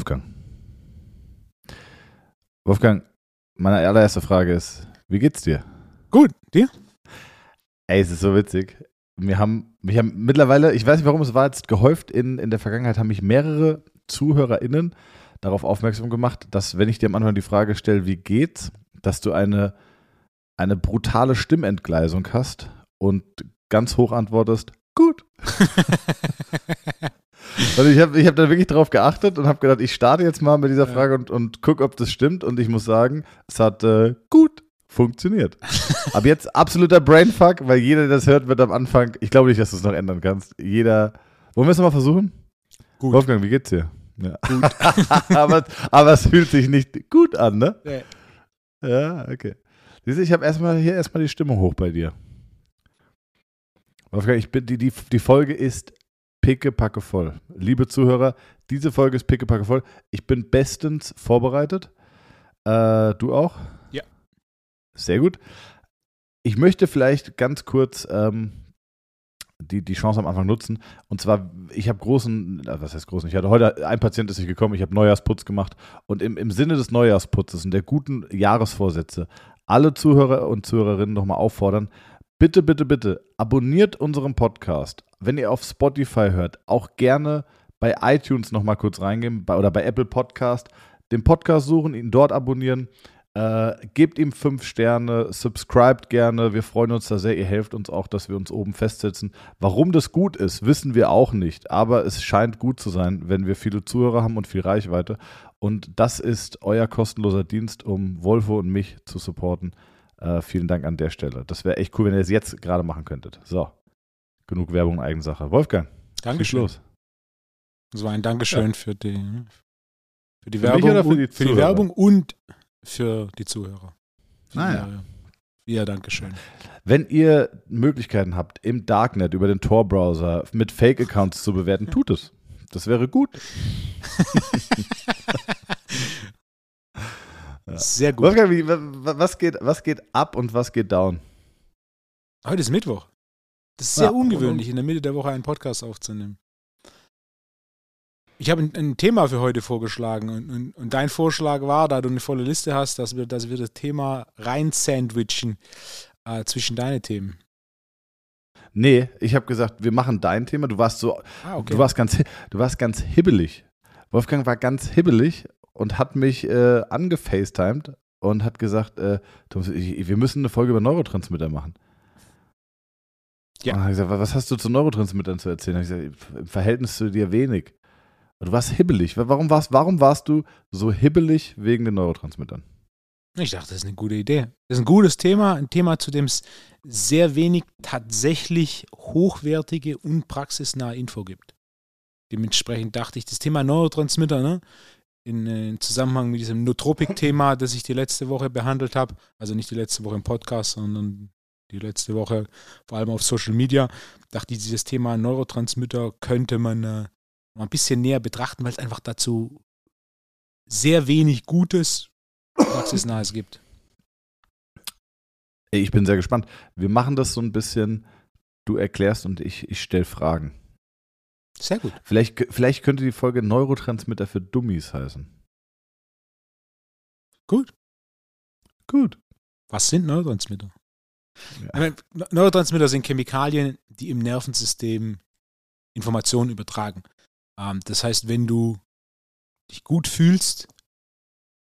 Wolfgang. Wolfgang, meine allererste Frage ist, wie geht's dir? Gut, dir? Ey, es ist so witzig. Wir haben, wir haben mittlerweile, ich weiß nicht warum, es war jetzt gehäuft in, in der Vergangenheit, haben mich mehrere ZuhörerInnen darauf aufmerksam gemacht, dass, wenn ich dir am Anfang die Frage stelle, wie geht's, dass du eine, eine brutale Stimmentgleisung hast und ganz hoch antwortest, gut. und ich habe ich hab da wirklich drauf geachtet und habe gedacht, ich starte jetzt mal mit dieser Frage und, und gucke, ob das stimmt. Und ich muss sagen, es hat äh, gut funktioniert. Ab jetzt absoluter Brainfuck, weil jeder, der das hört, wird am Anfang, ich glaube nicht, dass du es noch ändern kannst. Jeder, wollen wir es mal versuchen? Gut. Wolfgang, wie geht's dir? Ja. aber, aber es fühlt sich nicht gut an, ne? Nee. Ja, okay. Siehst du, ich habe erstmal hier erstmal die Stimmung hoch bei dir. Wolfgang, ich bin, die, die, die Folge ist pickepacke voll. Liebe Zuhörer, diese Folge ist pickepacke voll. Ich bin bestens vorbereitet. Äh, du auch? Ja. Sehr gut. Ich möchte vielleicht ganz kurz ähm, die, die Chance am Anfang nutzen. Und zwar, ich habe großen, was heißt großen? Ich hatte heute, ein Patient ist nicht gekommen, ich habe Neujahrsputz gemacht. Und im, im Sinne des Neujahrsputzes und der guten Jahresvorsätze, alle Zuhörer und Zuhörerinnen nochmal auffordern, bitte, bitte, bitte, abonniert unseren Podcast. Wenn ihr auf Spotify hört, auch gerne bei iTunes nochmal kurz reingehen bei, oder bei Apple Podcast, den Podcast suchen, ihn dort abonnieren. Äh, gebt ihm fünf Sterne, subscribt gerne. Wir freuen uns da sehr. Ihr helft uns auch, dass wir uns oben festsetzen. Warum das gut ist, wissen wir auch nicht. Aber es scheint gut zu sein, wenn wir viele Zuhörer haben und viel Reichweite. Und das ist euer kostenloser Dienst, um Wolfo und mich zu supporten. Äh, vielen Dank an der Stelle. Das wäre echt cool, wenn ihr es jetzt gerade machen könntet. So, genug Werbung in Eigensache. Wolfgang, Dankeschön. los. Das war ein Dankeschön ja. für die, für die Für Werbung, für und, die für die Zuhörer? Werbung und für die Zuhörer. Ah, ja. Dankeschön. Wenn ihr Möglichkeiten habt, im Darknet über den Tor-Browser mit Fake-Accounts zu bewerten, tut es. Das wäre gut. Sehr gut. Wolfgang, was, geht, was geht ab und was geht down? Heute ist Mittwoch. Das ist sehr Ja, ungewöhnlich, in der Mitte der Woche einen Podcast aufzunehmen. Ich habe ein, ein Thema für heute vorgeschlagen und, und, und dein Vorschlag war, da du eine volle Liste hast, dass wir, dass wir das Thema rein sandwichen äh, zwischen deine Themen. Nee, ich habe gesagt, wir machen dein Thema. Du warst so, Ah, okay. du warst ganz, du warst ganz hibbelig. Wolfgang war ganz hibbelig und hat mich äh, angefacetimed und hat gesagt, äh, wir müssen eine Folge über Neurotransmitter machen. Ja. Und dann hab ich gesagt, was hast du zu Neurotransmittern zu erzählen? Ich gesagt, im Verhältnis zu dir wenig. Und Du warst hibbelig. Warum warst, warum warst du so hibbelig wegen den Neurotransmittern? Ich dachte, das ist eine gute Idee. Das ist ein gutes Thema, ein Thema, zu dem es sehr wenig tatsächlich hochwertige und praxisnahe Info gibt. Dementsprechend dachte ich, das Thema Neurotransmitter, ne, in, äh, in Zusammenhang mit diesem Nootropic-Thema, das ich die letzte Woche behandelt habe, also nicht die letzte Woche im Podcast, sondern die letzte Woche vor allem auf Social Media, dachte ich, dieses Thema Neurotransmitter könnte man äh, mal ein bisschen näher betrachten, weil es einfach dazu sehr wenig Gutes, Praxisnahes gibt. Ich bin sehr gespannt. Wir machen das so ein bisschen, du erklärst und ich, ich stelle Fragen. Sehr gut. Vielleicht, vielleicht könnte die Folge Neurotransmitter für Dummies heißen. Gut. Gut. Was sind Neurotransmitter? Ja. Meine, Ne- Neurotransmitter sind Chemikalien, die im Nervensystem Informationen übertragen. Ähm, das heißt, wenn du dich gut fühlst,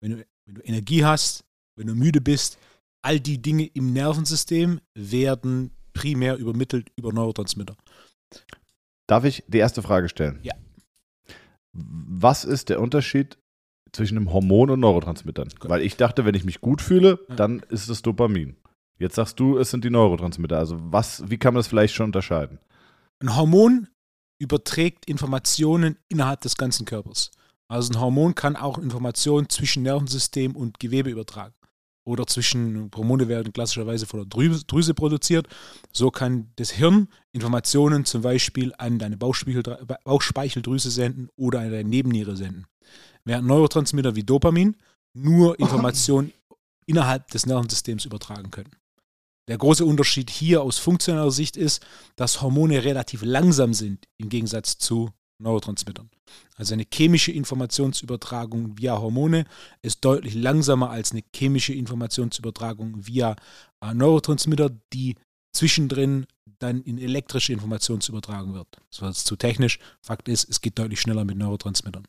wenn du, wenn du Energie hast, wenn du müde bist, all die Dinge im Nervensystem werden primär übermittelt über Neurotransmitter. Darf ich die erste Frage stellen? Ja. Was ist der Unterschied zwischen einem Hormon und Neurotransmittern? Weil ich dachte, wenn ich mich gut fühle, dann ist es Dopamin. Jetzt sagst du, es sind die Neurotransmitter. Also was, wie kann man das vielleicht schon unterscheiden? Ein Hormon überträgt Informationen innerhalb des ganzen Körpers. Also ein Hormon kann auch Informationen zwischen Nervensystem und Gewebe übertragen. Oder zwischen Hormone werden klassischerweise von der Drüse, produziert. So kann das Hirn Informationen zum Beispiel an deine Bauchspeicheldrü- Bauchspeicheldrüse senden oder an deine Nebenniere senden. Während Neurotransmitter wie Dopamin nur Informationen innerhalb des Nervensystems übertragen können. Der große Unterschied hier aus funktioneller Sicht ist, dass Hormone relativ langsam sind im Gegensatz zu Neurotransmittern. Also eine chemische Informationsübertragung via Hormone ist deutlich langsamer als eine chemische Informationsübertragung via äh, Neurotransmitter, die zwischendrin dann in elektrische Informationsübertragung wird. Das war jetzt zu technisch. Fakt ist, es geht deutlich schneller mit Neurotransmittern.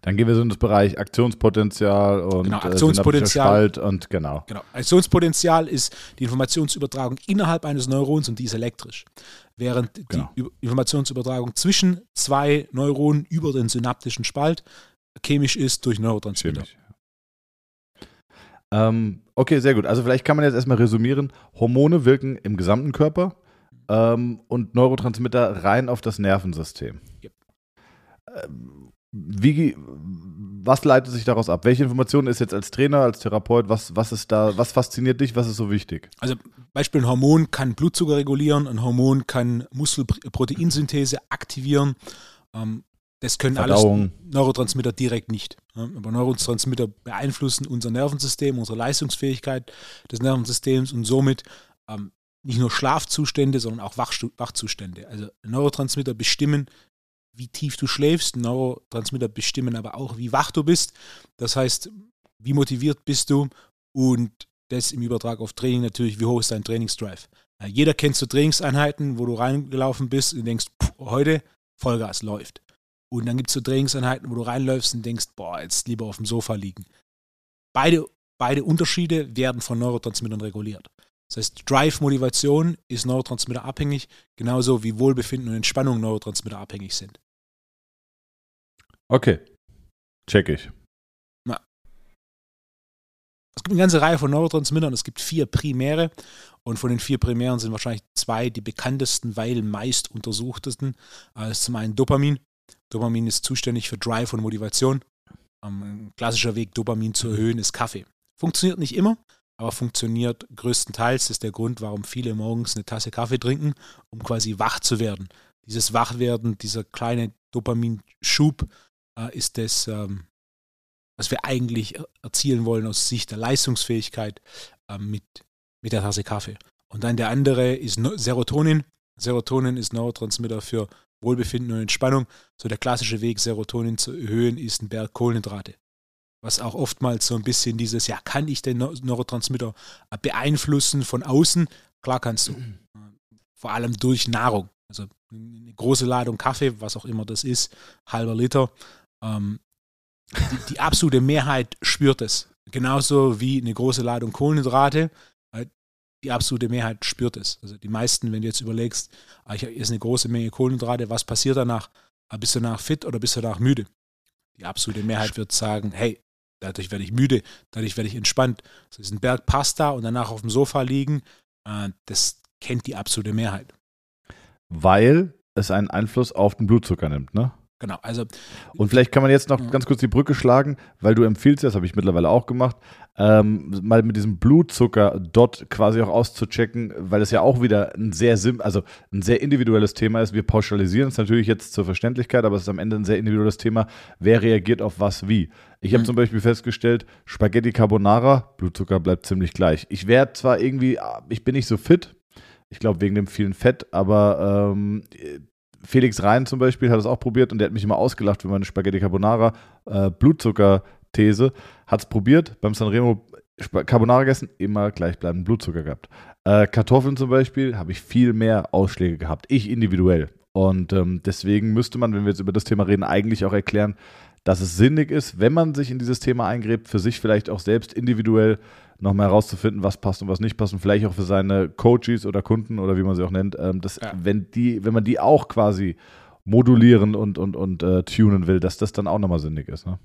Dann gehen wir so in das Bereich Aktionspotenzial und genau, äh, Aktionspotenzial. Spalt und genau. genau. Aktionspotenzial ist die Informationsübertragung innerhalb eines Neurons und die ist elektrisch. Während genau. die Informationsübertragung zwischen zwei Neuronen über den synaptischen Spalt chemisch ist durch Neurotransmitter. Chemisch. Ähm, okay, sehr gut. Also vielleicht kann man jetzt erstmal resümieren. Hormone wirken im gesamten Körper ähm, und Neurotransmitter rein auf das Nervensystem. Yep. Ähm, wie, was leitet sich daraus ab? Welche Informationen ist jetzt als Trainer, als Therapeut, was, was ist da, was fasziniert dich, was ist so wichtig? Also Beispiel ein Hormon kann Blutzucker regulieren, ein Hormon kann Muskelproteinsynthese aktivieren. Ähm, das können Verdauung. alles Neurotransmitter direkt nicht. Aber Neurotransmitter beeinflussen unser Nervensystem, unsere Leistungsfähigkeit des Nervensystems und somit ähm, nicht nur Schlafzustände, sondern auch Wachzustände. Also Neurotransmitter bestimmen, wie tief du schläfst. Neurotransmitter bestimmen aber auch, wie wach du bist. Das heißt, wie motiviert bist du und das im Übertrag auf Training natürlich, wie hoch ist dein Trainingsdrive. Jeder kennt so Trainingseinheiten, wo du reingelaufen bist und denkst, pff, heute Vollgas läuft. Und dann gibt es so Trainingseinheiten, wo du reinläufst und denkst, boah, jetzt lieber auf dem Sofa liegen. Beide, beide Unterschiede werden von Neurotransmittern reguliert. Das heißt, Drive, Motivation ist Neurotransmitter abhängig, genauso wie Wohlbefinden und Entspannung Neurotransmitter abhängig sind. Okay, check ich. Na. Es gibt eine ganze Reihe von Neurotransmittern, es gibt vier primäre und von den vier primären sind wahrscheinlich zwei die bekanntesten, weil meist untersuchtesten. Ist zum einen Dopamin. Dopamin ist zuständig für Drive und Motivation. Ein klassischer Weg, Dopamin zu erhöhen, ist Kaffee. Funktioniert nicht immer, aber funktioniert größtenteils. Das ist der Grund, warum viele morgens eine Tasse Kaffee trinken, um quasi wach zu werden. Dieses Wachwerden, dieser kleine Dopaminschub ist das, ähm, was wir eigentlich erzielen wollen aus Sicht der Leistungsfähigkeit äh, mit, mit der Tasse Kaffee. Und dann der andere ist Serotonin. Serotonin ist Neurotransmitter für Wohlbefinden und Entspannung. So der klassische Weg, Serotonin zu erhöhen, ist ein Berg Kohlenhydrate. Was auch oftmals so ein bisschen dieses, ja, kann ich den Neurotransmitter beeinflussen von außen? Klar kannst du. Vor allem durch Nahrung. Also eine große Ladung Kaffee, was auch immer das ist, halber Liter, ähm, die, die, absolute Mehrheit spürt es. Genauso wie eine große Ladung Kohlenhydrate. Äh, die absolute Mehrheit spürt es. Also die meisten, wenn du jetzt überlegst, ah, ich esse eine große Menge Kohlenhydrate, was passiert danach? Ah, bist du danach fit oder bist du danach müde? Die absolute Mehrheit wird sagen, hey, dadurch werde ich müde, dadurch werde ich entspannt. Ist ein Berg Pasta und danach auf dem Sofa liegen, äh, das kennt die absolute Mehrheit. Weil es einen Einfluss auf den Blutzucker nimmt, ne? Genau, also. Und vielleicht kann man jetzt noch ganz kurz die Brücke schlagen, weil du empfiehlst, das habe ich mittlerweile auch gemacht, ähm, mal mit diesem Blutzucker dort quasi auch auszuchecken, weil es ja auch wieder ein sehr sim also ein sehr individuelles Thema ist. Wir pauschalisieren es natürlich jetzt zur Verständlichkeit, aber es ist am Ende ein sehr individuelles Thema. Wer reagiert auf was wie? Ich habe mhm. zum Beispiel festgestellt, Spaghetti Carbonara, Blutzucker bleibt ziemlich gleich. Ich werde zwar irgendwie, ich bin nicht so fit, ich glaube wegen dem vielen Fett, aber ähm, Felix Rhein zum Beispiel hat es auch probiert und der hat mich immer ausgelacht für meine Spaghetti Carbonara äh, Blutzucker-These. Hat es probiert, beim Sanremo Carbonara gegessen, immer gleichbleibenden Blutzucker gehabt. Äh, Kartoffeln zum Beispiel habe ich viel mehr Ausschläge gehabt, ich individuell. Und ähm, deswegen müsste man, wenn wir jetzt über das Thema reden, eigentlich auch erklären, dass es sinnig ist, wenn man sich in dieses Thema eingräbt, für sich vielleicht auch selbst individuell nochmal herauszufinden, was passt und was nicht passt und vielleicht auch für seine Coaches oder Kunden oder wie man sie auch nennt, ähm, dass ja. wenn die, wenn man die auch quasi modulieren und, und, und äh, tunen will, dass das dann auch nochmal sinnig ist. Ne?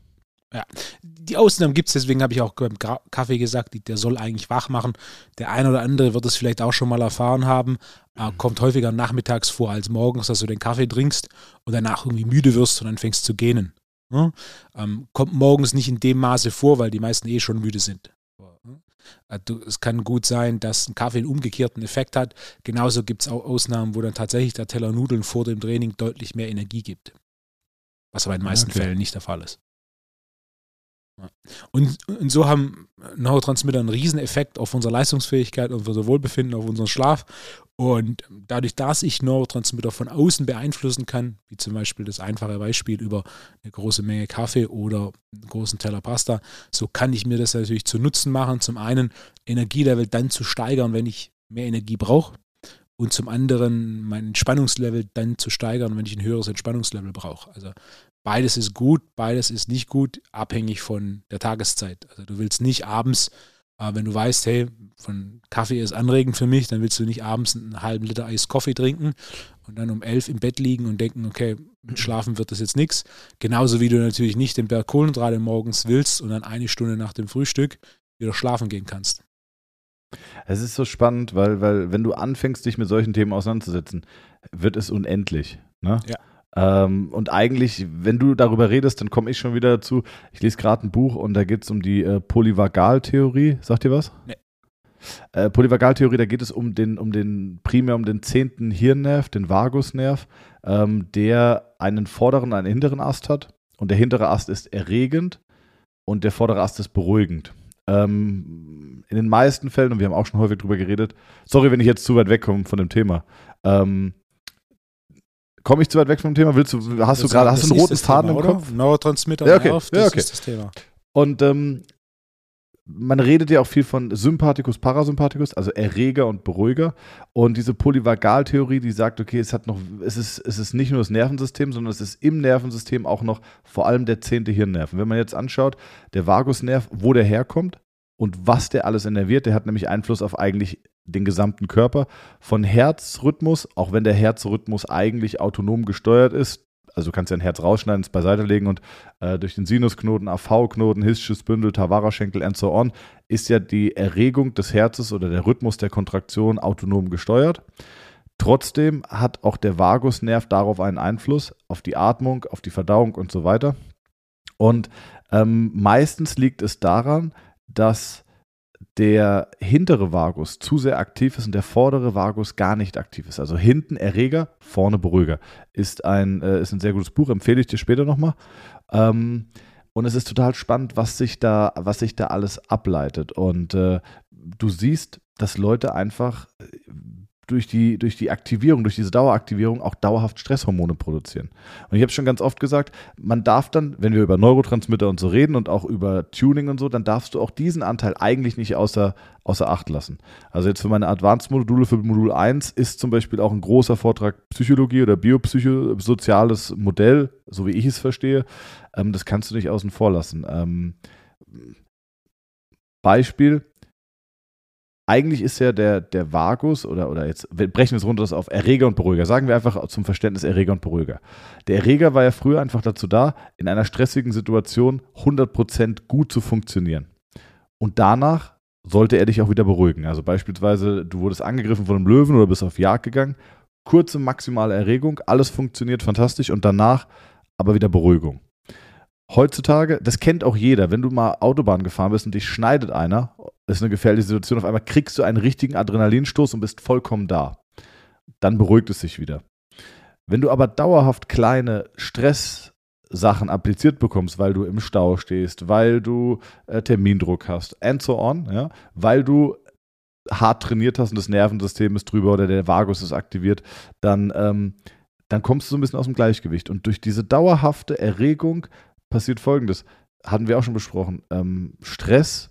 Ja, die Ausnahmen gibt es, deswegen habe ich auch beim Kaffee gesagt, der soll eigentlich wach machen. Der eine oder andere wird es vielleicht auch schon mal erfahren haben. Äh, kommt häufiger nachmittags vor als morgens, dass du den Kaffee trinkst und danach irgendwie müde wirst und dann fängst zu gähnen. Ne? Ähm, kommt morgens nicht in dem Maße vor, weil die meisten eh schon müde sind. Also es kann gut sein, dass ein Kaffee einen umgekehrten Effekt hat. Genauso gibt es auch Ausnahmen, wo dann tatsächlich der Teller Nudeln vor dem Training deutlich mehr Energie gibt. Was aber in den meisten okay. Fällen nicht der Fall ist. Und, und, so haben Neurotransmitter einen riesen Effekt auf unsere Leistungsfähigkeit, auf unser Wohlbefinden, auf unseren Schlaf Und dadurch, dass ich Neurotransmitter von außen beeinflussen kann, wie zum Beispiel das einfache Beispiel über eine große Menge Kaffee oder einen großen Teller Pasta, so kann ich mir das natürlich zu Nutzen machen. Zum einen Energielevel dann zu steigern, wenn ich mehr Energie brauche. Und zum anderen mein Entspannungslevel dann zu steigern, wenn ich ein höheres Entspannungslevel brauche. Also beides ist gut, beides ist nicht gut, abhängig von der Tageszeit. Also du willst nicht abends aber wenn du weißt, hey, von Kaffee ist anregend für mich, dann willst du nicht abends einen halben Liter Eis Kaffee trinken und dann um elf im Bett liegen und denken, okay, mit Schlafen wird das jetzt nichts. Genauso wie du natürlich nicht den Berg Kohlenhydrate morgens willst und dann eine Stunde nach dem Frühstück wieder schlafen gehen kannst. Es ist so spannend, weil, weil wenn du anfängst, dich mit solchen Themen auseinanderzusetzen, wird es unendlich. Ne? Ja. Ähm, und eigentlich, wenn du darüber redest, dann komme ich schon wieder dazu. Ich lese gerade ein Buch und da geht es um die äh, Polyvagaltheorie. Sagt ihr was? Nee. Äh, Polyvagaltheorie, da geht es um den, um den, primär um den zehnten Hirnnerv, den Vagusnerv, ähm, der einen vorderen einen hinteren Ast hat. Und der hintere Ast ist erregend und der vordere Ast ist beruhigend. Ähm, in den meisten Fällen, und wir haben auch schon häufig drüber geredet, sorry, wenn ich jetzt zu weit wegkomme von dem Thema, ähm, Komme ich zu weit weg vom Thema? Willst du, hast du gerade, hast du einen roten Faden Thema, im Kopf? Neurotransmitter ja, okay. Nerv, das ja, okay. ist das Thema. Und ähm, man redet ja auch viel von Sympathikus, Parasympathikus, also Erreger und Beruhiger. Und diese Polyvagaltheorie, die sagt, okay, es hat noch, es ist, es ist nicht nur das Nervensystem, sondern es ist im Nervensystem auch noch vor allem der zehnte Hirnnerv. Wenn man jetzt anschaut, der Vagusnerv, wo der herkommt und was der alles innerviert, der hat nämlich Einfluss auf eigentlich den gesamten Körper. Von Herzrhythmus, auch wenn der Herzrhythmus eigentlich autonom gesteuert ist, also du kannst ein Herz rausschneiden, es beiseite legen und äh, durch den Sinusknoten, AV-Knoten, Hischsches Bündel, Tavara-Schenkel and so on, ist ja die Erregung des Herzes oder der Rhythmus der Kontraktion autonom gesteuert. Trotzdem hat auch der Vagusnerv darauf einen Einfluss, auf die Atmung, auf die Verdauung und so weiter. Und ähm, meistens liegt es daran, dass der hintere Vagus zu sehr aktiv ist und der vordere Vagus gar nicht aktiv ist. Also hinten Erreger, vorne Beruhiger. Ist ein, äh, ist ein sehr gutes Buch, empfehle ich dir später nochmal. Ähm, und es ist total spannend, was sich da, was sich da alles ableitet. Und äh, du siehst, dass Leute einfach durch die, durch die Aktivierung, durch diese Daueraktivierung auch dauerhaft Stresshormone produzieren. Und ich habe schon ganz oft gesagt, man darf dann, wenn wir über Neurotransmitter und so reden und auch über Tuning und so, dann darfst du auch diesen Anteil eigentlich nicht außer, außer Acht lassen. Also jetzt für meine Advanced-Module, für Modul 1 ist zum Beispiel auch ein großer Vortrag Psychologie oder biopsychosoziales Modell, so wie ich es verstehe. Ähm, das kannst du nicht außen vor lassen. Ähm, Beispiel, eigentlich ist ja der, der Vagus oder, oder jetzt brechen wir es runter auf Erreger und Beruhiger. Sagen wir einfach zum Verständnis Erreger und Beruhiger. Der Erreger war ja früher einfach dazu da, in einer stressigen Situation 100% gut zu funktionieren. Und danach sollte er dich auch wieder beruhigen. Also beispielsweise, du wurdest angegriffen von einem Löwen oder bist auf Jagd gegangen. Kurze maximale Erregung, alles funktioniert fantastisch und danach aber wieder Beruhigung heutzutage, das kennt auch jeder, wenn du mal Autobahn gefahren bist und dich schneidet einer, ist eine gefährliche Situation, auf einmal kriegst du einen richtigen Adrenalinstoß und bist vollkommen da. Dann beruhigt es sich wieder. Wenn du aber dauerhaft kleine Stresssachen appliziert bekommst, weil du im Stau stehst, weil du äh, Termindruck hast, and so on, ja, weil du hart trainiert hast und das Nervensystem ist drüber oder der Vagus ist aktiviert, dann, ähm, dann kommst du so ein bisschen aus dem Gleichgewicht. Und durch diese dauerhafte Erregung passiert Folgendes. Hatten wir auch schon besprochen. Ähm, Stress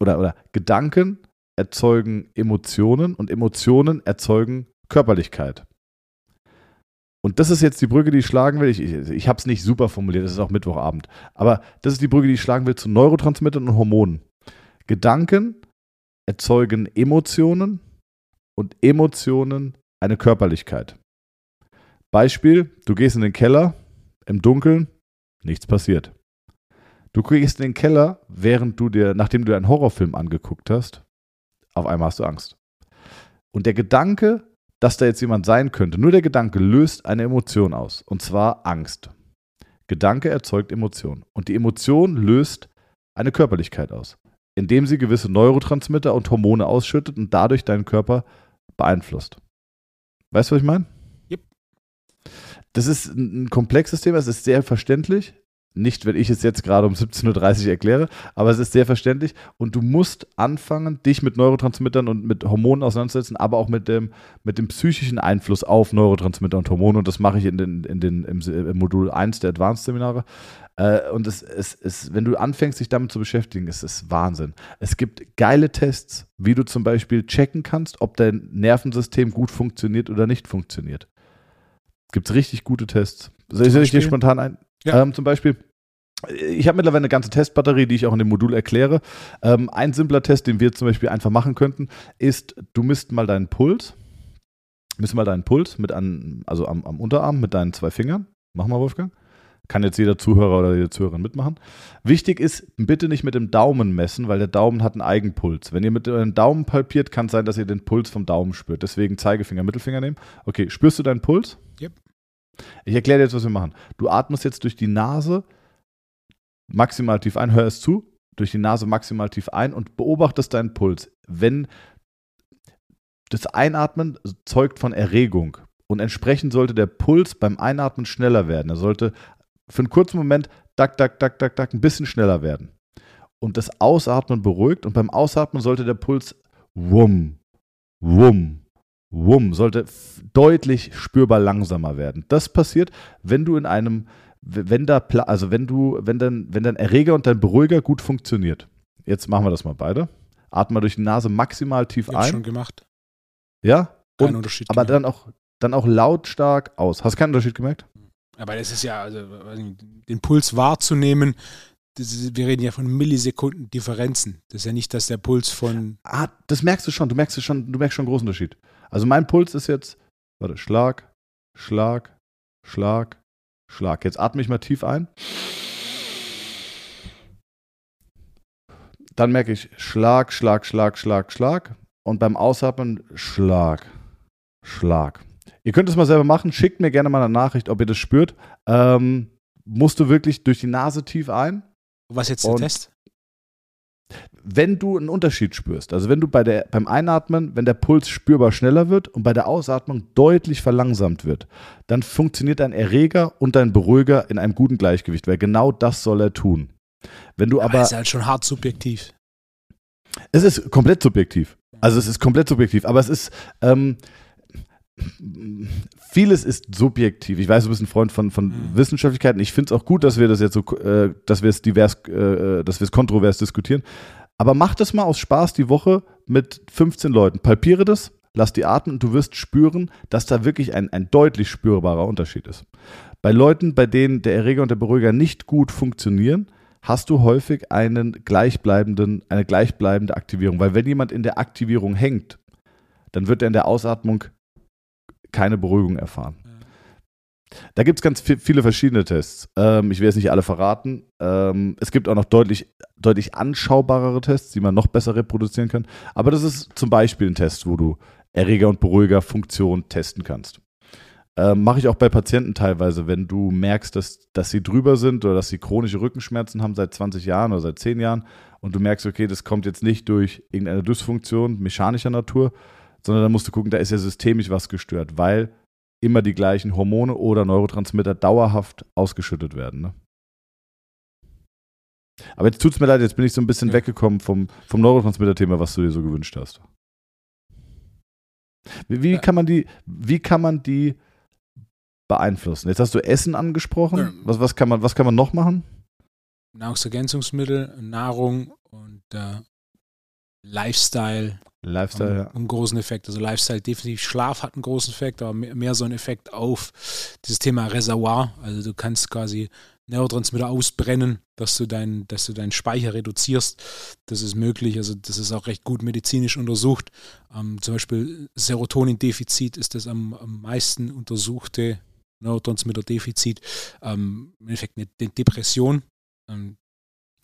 oder, oder Gedanken erzeugen Emotionen und Emotionen erzeugen Körperlichkeit. Und das ist jetzt die Brücke, die ich schlagen will. Ich, ich, ich habe es nicht super formuliert, es ist auch Mittwochabend. Aber das ist die Brücke, die ich schlagen will zu Neurotransmittern und Hormonen. Gedanken erzeugen Emotionen und Emotionen eine Körperlichkeit. Beispiel, du gehst in den Keller im Dunkeln, Nichts passiert. Du gehst in den Keller, während du dir, nachdem du einen Horrorfilm angeguckt hast, auf einmal hast du Angst. Und der Gedanke, dass da jetzt jemand sein könnte, nur der Gedanke löst eine Emotion aus. Und zwar Angst. Gedanke erzeugt Emotion. Und die Emotion löst eine Körperlichkeit aus, indem sie gewisse Neurotransmitter und Hormone ausschüttet und dadurch deinen Körper beeinflusst. Weißt du, was ich meine? Das ist ein komplexes Thema, es ist sehr verständlich. nicht, wenn ich es jetzt gerade um 17.30 Uhr erkläre, aber es ist sehr verständlich und du musst anfangen, dich mit Neurotransmittern und mit Hormonen auseinanderzusetzen, aber auch mit dem, mit dem psychischen Einfluss auf Neurotransmitter und Hormone und das mache ich in den, in den, im, im Modul 1 der Advanced-Seminare. Äh, und es, es, es, wenn du anfängst, dich damit zu beschäftigen, ist es Wahnsinn. Es gibt geile Tests, wie du zum Beispiel checken kannst, ob dein Nervensystem gut funktioniert oder nicht funktioniert. Gibt es richtig gute Tests. Soll ich dir spontan ein? Ja. Ähm, zum Beispiel, ich habe mittlerweile eine ganze Testbatterie, die ich auch in dem Modul erkläre. Ähm, ein simpler Test, den wir zum Beispiel einfach machen könnten, ist, du misst mal deinen Puls. Misst mal deinen Puls mit an, also am, am Unterarm mit deinen zwei Fingern. Mach mal, Wolfgang. Kann jetzt jeder Zuhörer oder jede Zuhörerin mitmachen. Wichtig ist, bitte nicht mit dem Daumen messen, weil der Daumen hat einen Eigenpuls. Wenn ihr mit dem Daumen palpiert, kann es sein, dass ihr den Puls vom Daumen spürt. Deswegen Zeigefinger, Mittelfinger nehmen. Okay, spürst du deinen Puls? Yep. Ich erkläre dir jetzt, was wir machen. Du atmest jetzt durch die Nase maximal tief ein, hör es zu, durch die Nase maximal tief ein und beobachtest deinen Puls. Wenn das Einatmen zeugt von Erregung und entsprechend sollte der Puls beim Einatmen schneller werden. Er sollte für einen kurzen Moment dack, dack, dack, dack, dack ein bisschen schneller werden. Und das Ausatmen beruhigt und beim Ausatmen sollte der Puls wumm, wumm, wumm, sollte deutlich spürbar langsamer werden. Das passiert, wenn du in einem, wenn da, also wenn du, wenn dein, wenn dein Erreger und dein Beruhiger gut funktioniert. Jetzt machen wir das mal beide. Atme durch die Nase maximal tief ich ein. schon gemacht. Ja? Kein und, Unterschied. Aber dann auch, dann auch lautstark aus. Hast du keinen Unterschied gemerkt? Aber das ist ja, also den Puls wahrzunehmen, ist, wir reden ja von Millisekunden Differenzen. Das ist ja nicht, dass der Puls von. Ah, das merkst du schon, du merkst schon, du merkst schon einen großen Unterschied. Also mein Puls ist jetzt, warte, Schlag, Schlag, Schlag, Schlag. Jetzt atme ich mal tief ein. Dann merke ich Schlag, Schlag, Schlag, Schlag, Schlag. Und beim Ausatmen Schlag, Schlag. Ihr könnt es mal selber machen. Schickt mir gerne mal eine Nachricht, ob ihr das spürt. Ähm, musst du wirklich durch die Nase tief ein. Was jetzt der Test? Wenn du einen Unterschied spürst, also wenn du bei der, beim Einatmen, wenn der Puls spürbar schneller wird und bei der Ausatmung deutlich verlangsamt wird, dann funktioniert dein Erreger und dein Beruhiger in einem guten Gleichgewicht, weil genau das soll er tun. Wenn du aber, aber ist halt schon hart subjektiv. Es ist komplett subjektiv. Also es ist komplett subjektiv, aber es ist, ähm, vieles ist subjektiv. Ich weiß, du bist ein Freund von, von mhm. Wissenschaftlichkeiten. Ich finde es auch gut, dass wir das jetzt so, äh, dass wir es divers, äh, dass wir es kontrovers diskutieren. Aber mach das mal aus Spaß die Woche mit 15 Leuten. Palpiere das, lass die atmen und du wirst spüren, dass da wirklich ein, ein deutlich spürbarer Unterschied ist. Bei Leuten, bei denen der Erreger und der Beruhiger nicht gut funktionieren, hast du häufig einen gleichbleibenden, eine gleichbleibende Aktivierung. Weil wenn jemand in der Aktivierung hängt, dann wird er in der Ausatmung keine Beruhigung erfahren. Da gibt es ganz viele verschiedene Tests. Ähm, ich will jetzt nicht alle verraten. Ähm, es gibt auch noch deutlich, deutlich anschaubarere Tests, die man noch besser reproduzieren kann. Aber das ist zum Beispiel ein Test, wo du Erreger und Beruhiger Funktion testen kannst. Ähm, Mache ich auch bei Patienten teilweise, wenn du merkst, dass, dass sie drüber sind oder dass sie chronische Rückenschmerzen haben seit 20 Jahren oder seit 10 Jahren und du merkst, okay, das kommt jetzt nicht durch irgendeine Dysfunktion mechanischer Natur, sondern da musst du gucken, da ist ja systemisch was gestört, weil immer die gleichen Hormone oder Neurotransmitter dauerhaft ausgeschüttet werden. Ne? Aber jetzt tut es mir leid, jetzt bin ich so ein bisschen ja. weggekommen vom, vom Neurotransmitter-Thema, was du dir so gewünscht hast. Wie, wie ja. kann man die, wie kann man die beeinflussen? Jetzt hast du Essen angesprochen. Ja. Was, was, kann man, was kann man noch machen? Nahrungsergänzungsmittel, Nahrung und äh, Lifestyle. Lifestyle, um. Einen großen Effekt. Also Lifestyle definitiv. Schlaf hat einen großen Effekt, aber mehr, mehr so einen Effekt auf dieses Thema Reservoir. Also du kannst quasi Neurotransmitter ausbrennen, dass du, dein, dass du deinen Speicher reduzierst. Das ist möglich. Also das ist auch recht gut medizinisch untersucht. Ähm, zum Beispiel Serotonindefizit ist das am, am meisten untersuchte Neurotransmitterdefizit. Ähm, Im Endeffekt eine Depression. Ähm,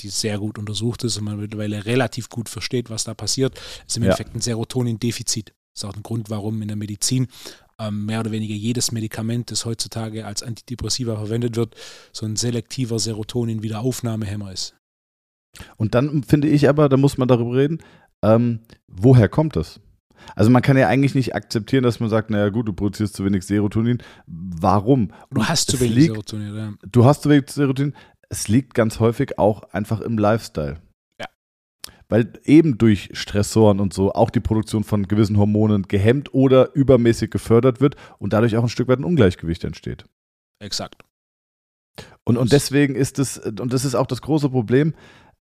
die sehr gut untersucht ist und man mittlerweile relativ gut versteht, was da passiert, ist im ja. Endeffekt ein Serotonindefizit. Das ist auch ein Grund, warum in der Medizin ähm, mehr oder weniger jedes Medikament, das heutzutage als Antidepressiva verwendet wird, so ein selektiver Serotonin-Wiederaufnahmehemmer ist. Und dann finde ich aber, da muss man darüber reden, ähm, woher kommt das? Also man kann ja eigentlich nicht akzeptieren, dass man sagt, naja gut, du produzierst zu wenig Serotonin. Warum? Du hast zu wenig liegt, Serotonin, ja. Du hast zu wenig Serotonin es liegt ganz häufig auch einfach im Lifestyle. Ja. Weil eben durch Stressoren und so auch die Produktion von gewissen Hormonen gehemmt oder übermäßig gefördert wird und dadurch auch ein Stück weit ein Ungleichgewicht entsteht. Exakt. Und, und deswegen ist es, und das ist auch das große Problem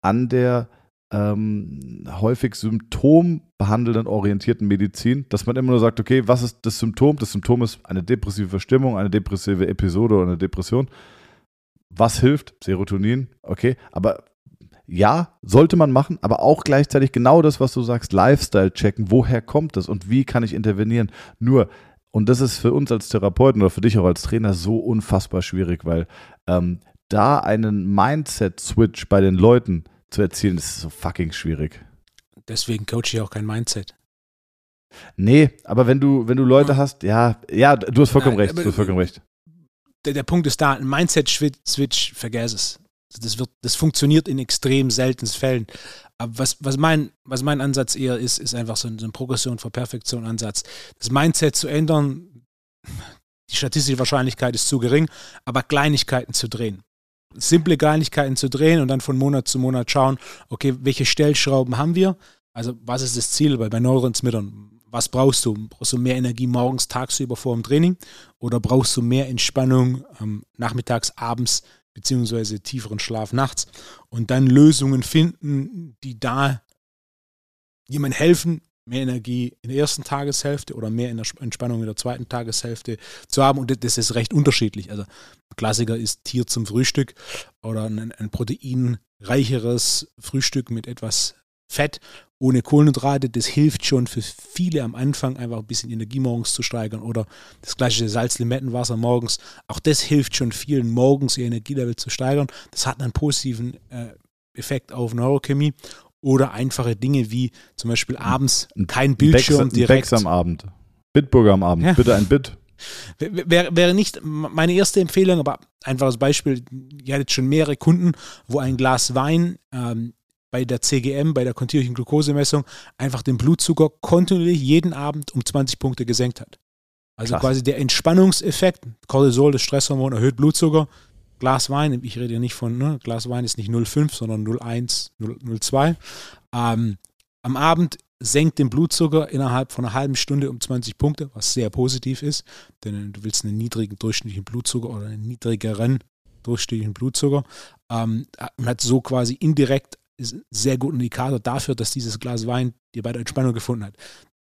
an der ähm, häufig symptombehandelnden orientierten Medizin, dass man immer nur sagt, okay, was ist das Symptom? Das Symptom ist eine depressive Verstimmung, eine depressive Episode oder eine Depression. Was hilft? Serotonin, okay, aber ja, sollte man machen, aber auch gleichzeitig genau das, was du sagst, Lifestyle checken, woher kommt das und wie kann ich intervenieren? Nur, und das ist für uns als Therapeuten oder für dich auch als Trainer so unfassbar schwierig, weil ähm, da einen Mindset-Switch bei den Leuten zu erzielen, ist so fucking schwierig. Deswegen coache ich auch kein Mindset. Nee, aber wenn du, wenn du Leute hast, ja, ja, du hast vollkommen Nein, recht, du hast vollkommen recht. Der, der Punkt ist da, ein Mindset-Switch, vergess es. Das, wird, das funktioniert in extrem seltenen Fällen. Aber was, was, mein, was mein Ansatz eher ist, ist einfach so ein, so ein Progression vor Perfektion Ansatz. Das Mindset zu ändern, die statistische Wahrscheinlichkeit ist zu gering, aber Kleinigkeiten zu drehen simple Kleinigkeiten zu drehen und dann von Monat zu Monat schauen, okay, welche Stellschrauben haben wir? Also was ist das Ziel? Weil bei Neurotransmittern, was brauchst du? Brauchst du mehr Energie morgens, tagsüber vor dem Training oder brauchst du mehr Entspannung ähm, nachmittags, abends beziehungsweise tieferen Schlaf nachts und dann Lösungen finden, die da jemand helfen, mehr Energie in der ersten Tageshälfte oder mehr in der Entspannung in der zweiten Tageshälfte zu haben. Und das ist recht unterschiedlich. Also ein Klassiker ist Tier zum Frühstück oder ein, ein proteinreicheres Frühstück mit etwas Fett ohne Kohlenhydrate. Das hilft schon für viele am Anfang einfach ein bisschen Energie morgens zu steigern oder das gleiche Salzlimettenwasser morgens. Auch das hilft schon vielen morgens ihr Energielevel zu steigern. Das hat einen positiven äh, Effekt auf Neurochemie oder einfache Dinge wie zum Beispiel abends kein Bildschirm Becks, direkt. Becks am Abend. Bitburger am Abend. Ja. Bitte ein Bit. Wäre, wäre nicht meine erste Empfehlung, aber einfaches Beispiel. Ihr hattet schon mehrere Kunden, wo ein Glas Wein ähm, bei der CGM, bei der kontinuierlichen Glukosemessung, einfach den Blutzucker kontinuierlich jeden Abend um 20 Punkte gesenkt hat. Also Krass. quasi der Entspannungseffekt, Cortisol, das Stresshormon, erhöht Blutzucker, Glas Wein, ich rede ja nicht von, ne, Glas Wein ist nicht 0,5, sondern 0,1, 0,2. Ähm, am Abend senkt den Blutzucker innerhalb von einer halben Stunde um 20 Punkte, was sehr positiv ist, denn du willst einen niedrigen durchschnittlichen Blutzucker oder einen niedrigeren durchschnittlichen Blutzucker ähm, und hat so quasi indirekt ist ein sehr guter Indikator dafür, dass dieses Glas Wein dir bei der Entspannung gefunden hat.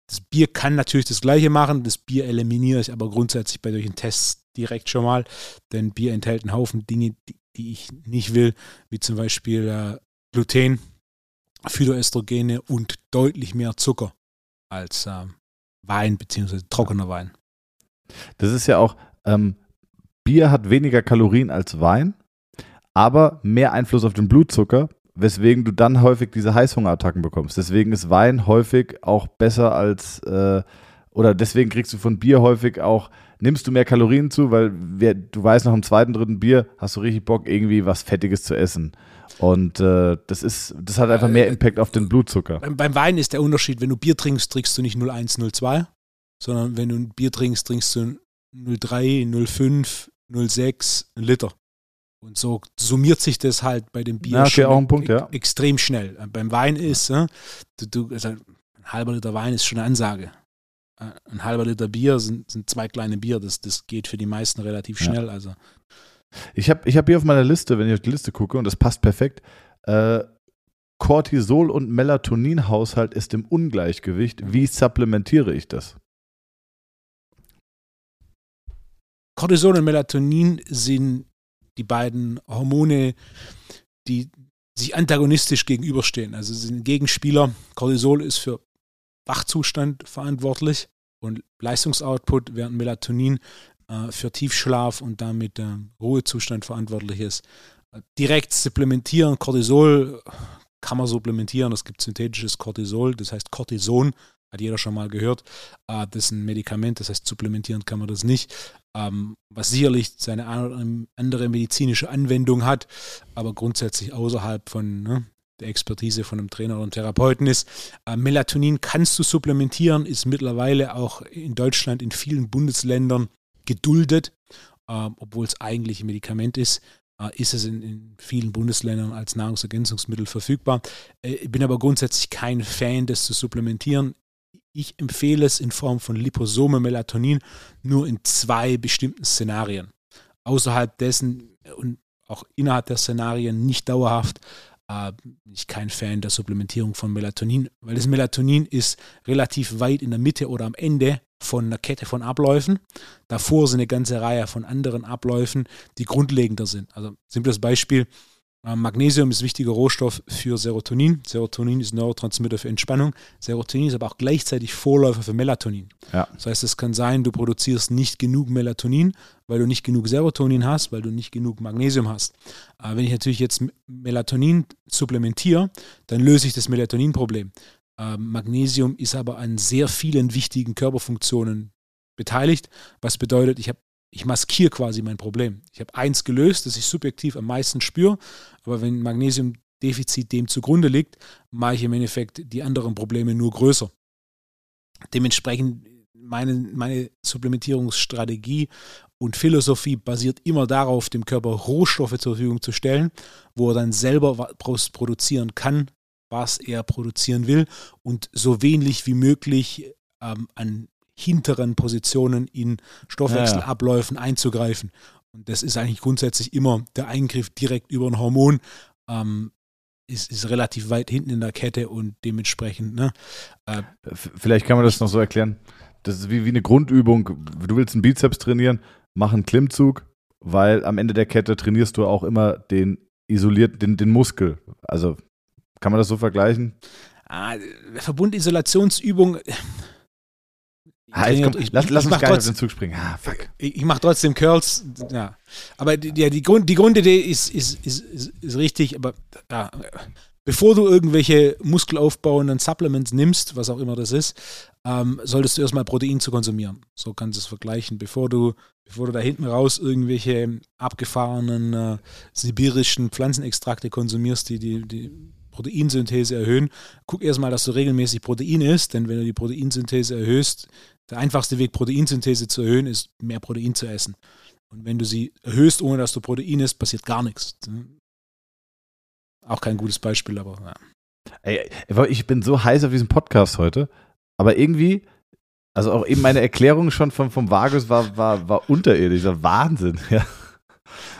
Das Bier kann natürlich das Gleiche machen, das Bier eliminiere ich aber grundsätzlich bei solchen Tests direkt schon mal, denn Bier enthält einen Haufen Dinge, die, die ich nicht will, wie zum Beispiel äh, Gluten, Phytoestrogene und deutlich mehr Zucker als äh, Wein bzw. trockener Wein. Das ist ja auch, ähm, Bier hat weniger Kalorien als Wein, aber mehr Einfluss auf den Blutzucker, weswegen du dann häufig diese Heißhungerattacken bekommst. Deswegen ist Wein häufig auch besser als, äh, oder deswegen kriegst du von Bier häufig auch nimmst du mehr Kalorien zu, weil wer, du weißt, nach dem zweiten, dritten Bier hast du richtig Bock, irgendwie was Fettiges zu essen. Und äh, das ist, das hat einfach mehr Impact auf den Blutzucker. Beim, beim Wein ist der Unterschied, wenn du Bier trinkst, trinkst du nicht 0,1, 0,2, sondern wenn du ein Bier trinkst, trinkst du 0,3, 0,5, 0,6, ein Liter. Und so summiert sich das halt bei dem Bier ja, okay, ein Punkt, ja. extrem schnell. Beim Wein ist, äh, du, du, also ein halber Liter Wein ist schon eine Ansage. Äh, ein halber Liter Bier sind, sind zwei kleine Bier. Das, das geht für die meisten relativ schnell. Also. Ich habe ich hab hier auf meiner Liste, wenn ich auf die Liste gucke, und das passt perfekt, äh, Cortisol- und Melatonin-Haushalt ist im Ungleichgewicht. Wie supplementiere ich das? Cortisol und Melatonin sind die beiden Hormone, die sich antagonistisch gegenüberstehen. Also sind Gegenspieler. Cortisol ist für Wachzustand verantwortlich und Leistungsoutput, während Melatonin äh, für Tiefschlaf und damit äh, Ruhezustand verantwortlich ist. Direkt supplementieren, Cortisol kann man supplementieren. Es gibt synthetisches Cortisol, das heißt Cortison, hat jeder schon mal gehört. Äh, das ist ein Medikament, das heißt supplementieren kann man das nicht. Ähm, was sicherlich seine andere medizinische Anwendung hat, aber grundsätzlich außerhalb von ne, der Expertise von einem Trainer oder Therapeuten ist. Äh, Melatonin kannst du supplementieren, ist mittlerweile auch in Deutschland in vielen Bundesländern geduldet, äh, obwohl es eigentlich ein Medikament ist. äh, ist es in, in, vielen Bundesländern als Nahrungsergänzungsmittel verfügbar. Ich bin aber grundsätzlich kein Fan, das zu supplementieren. Ich empfehle es in Form von Liposome Melatonin nur in zwei bestimmten Szenarien. Außerhalb dessen und auch innerhalb der Szenarien nicht dauerhaft äh, bin ich kein Fan der Supplementierung von Melatonin, weil das Melatonin ist relativ weit in der Mitte oder am Ende von einer Kette von Abläufen. Davor sind eine ganze Reihe von anderen Abläufen, die grundlegender sind. Also simples Beispiel, Magnesium ist wichtiger Rohstoff für Serotonin. Serotonin ist Neurotransmitter für Entspannung. Serotonin ist aber auch gleichzeitig Vorläufer für Melatonin. Ja. Das heißt, es kann sein, du produzierst nicht genug Melatonin, weil du nicht genug Serotonin hast, weil du nicht genug Magnesium hast. Aber wenn ich natürlich jetzt Melatonin supplementiere, dann löse ich das Melatoninproblem. Ähm, Magnesium ist aber an sehr vielen wichtigen Körperfunktionen beteiligt, was bedeutet, ich habe ich maskiere quasi mein Problem. Ich habe eins gelöst, das ich subjektiv am meisten spüre, aber wenn Magnesiumdefizit dem zugrunde liegt, mache ich im Endeffekt die anderen Probleme nur größer. Dementsprechend meine, meine Supplementierungsstrategie und Philosophie basiert immer darauf, dem Körper Rohstoffe zur Verfügung zu stellen, wo er dann selber produzieren kann, was er produzieren will und so wenig wie möglich ähm, an hinteren Positionen in Stoffwechselabläufen ja, ja. einzugreifen. Und das ist eigentlich grundsätzlich immer der Eingriff direkt über ein Hormon. Ähm, ist, ist relativ weit hinten in der Kette und dementsprechend. Ne, äh, Vielleicht kann man das noch so erklären. Das ist wie, wie eine Grundübung. Du willst einen Bizeps trainieren, mach einen Klimmzug, weil am Ende der Kette trainierst du auch immer den isolierten, den, den Muskel. Also kann man das so vergleichen? Ah, Verbundisolationsübung Ah, komm, ich, lass, lass ich uns gar nicht auf den Zug springen. Ah, fuck. Ich, ich mache trotzdem Curls. Ja. Aber die, ja, die, Grund, die Grundidee ist, ist, ist, ist, ist richtig. Aber ja, bevor du irgendwelche muskelaufbauenden Supplements nimmst, was auch immer das ist, ähm, solltest du erstmal Protein zu konsumieren. So kannst du es vergleichen. Bevor du, bevor du da hinten raus irgendwelche abgefahrenen äh, sibirischen Pflanzenextrakte konsumierst, die die, die Proteinsynthese erhöhen, guck erstmal, dass du regelmäßig Protein isst, denn wenn du die Proteinsynthese erhöhst, der einfachste Weg, Proteinsynthese zu erhöhen, ist, mehr Protein zu essen. Und wenn du sie erhöhst, ohne dass du Protein isst, passiert gar nichts. Auch kein gutes Beispiel, aber ja. Ey, ich bin so heiß auf diesen Podcast heute, aber irgendwie, also auch eben meine Erklärung schon vom, vom Vagus war, war, war unterirdisch, war Wahnsinn. Ja.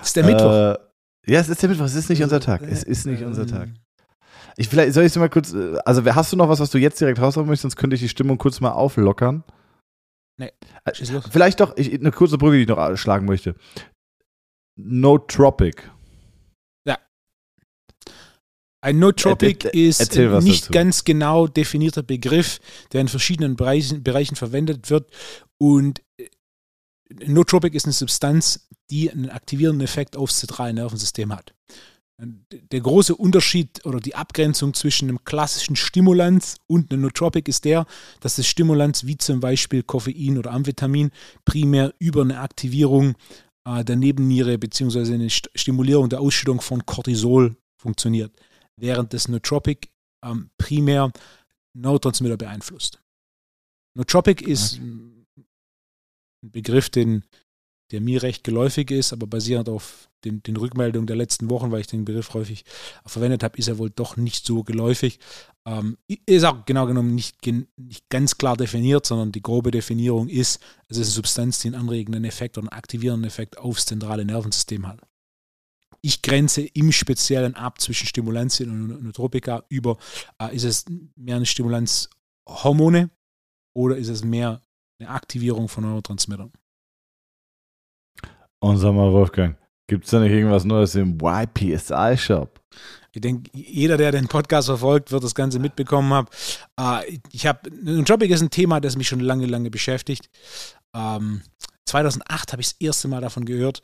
Ist der Mittwoch. Äh, ja, es ist der Mittwoch, es ist nicht unser Tag. Es ist nicht unser Tag. Ich, vielleicht soll ich es mal kurz, äh, also hast du noch was, was du jetzt direkt raushauen möchtest, sonst könnte ich die Stimmung kurz mal auflockern. Nee. Äh, vielleicht doch ich, eine kurze Brücke, die ich noch schlagen möchte. Nootropic. Ja. Ein Nootropic er, er, ist nicht dazu. ganz genau definierter Begriff, der in verschiedenen Bereichen, Bereichen verwendet wird. Und äh, Nootropic ist eine Substanz, die einen aktivierenden Effekt aufs zentrale Nervensystem hat. Der große Unterschied oder die Abgrenzung zwischen einem klassischen Stimulanz und einem Nootropic ist der, dass das Stimulanz wie zum Beispiel Koffein oder Amphetamin primär über eine Aktivierung äh, der Nebenniere bzw. eine Stimulierung der Ausschüttung von Cortisol funktioniert, während das Nootropic ähm, primär Neurotransmitter beeinflusst. Nootropic ist okay. ein Begriff, den der mir recht geläufig ist, aber basierend auf den, den Rückmeldungen der letzten Wochen, weil ich den Begriff häufig verwendet habe, ist er wohl doch nicht so geläufig. Ähm, ist auch genau genommen nicht, nicht ganz klar definiert, sondern die grobe Definierung ist, es ist eine Substanz, die einen anregenden Effekt oder einen aktivierenden Effekt aufs zentrale Nervensystem hat. Ich grenze im Speziellen ab zwischen Stimulantien und Nootropika über, äh, ist es mehr eine Stimulanzhormone oder ist es mehr eine Aktivierung von Neurotransmittern? Und sag mal, Wolfgang, gibt es da nicht irgendwas Neues im YPSI-Shop? Ich denke, jeder, der den Podcast verfolgt, wird das Ganze mitbekommen haben. Äh, ich habe, Jobbing ist ein Thema, das mich schon lange, lange beschäftigt. Ähm, 2008 habe ich das erste Mal davon gehört.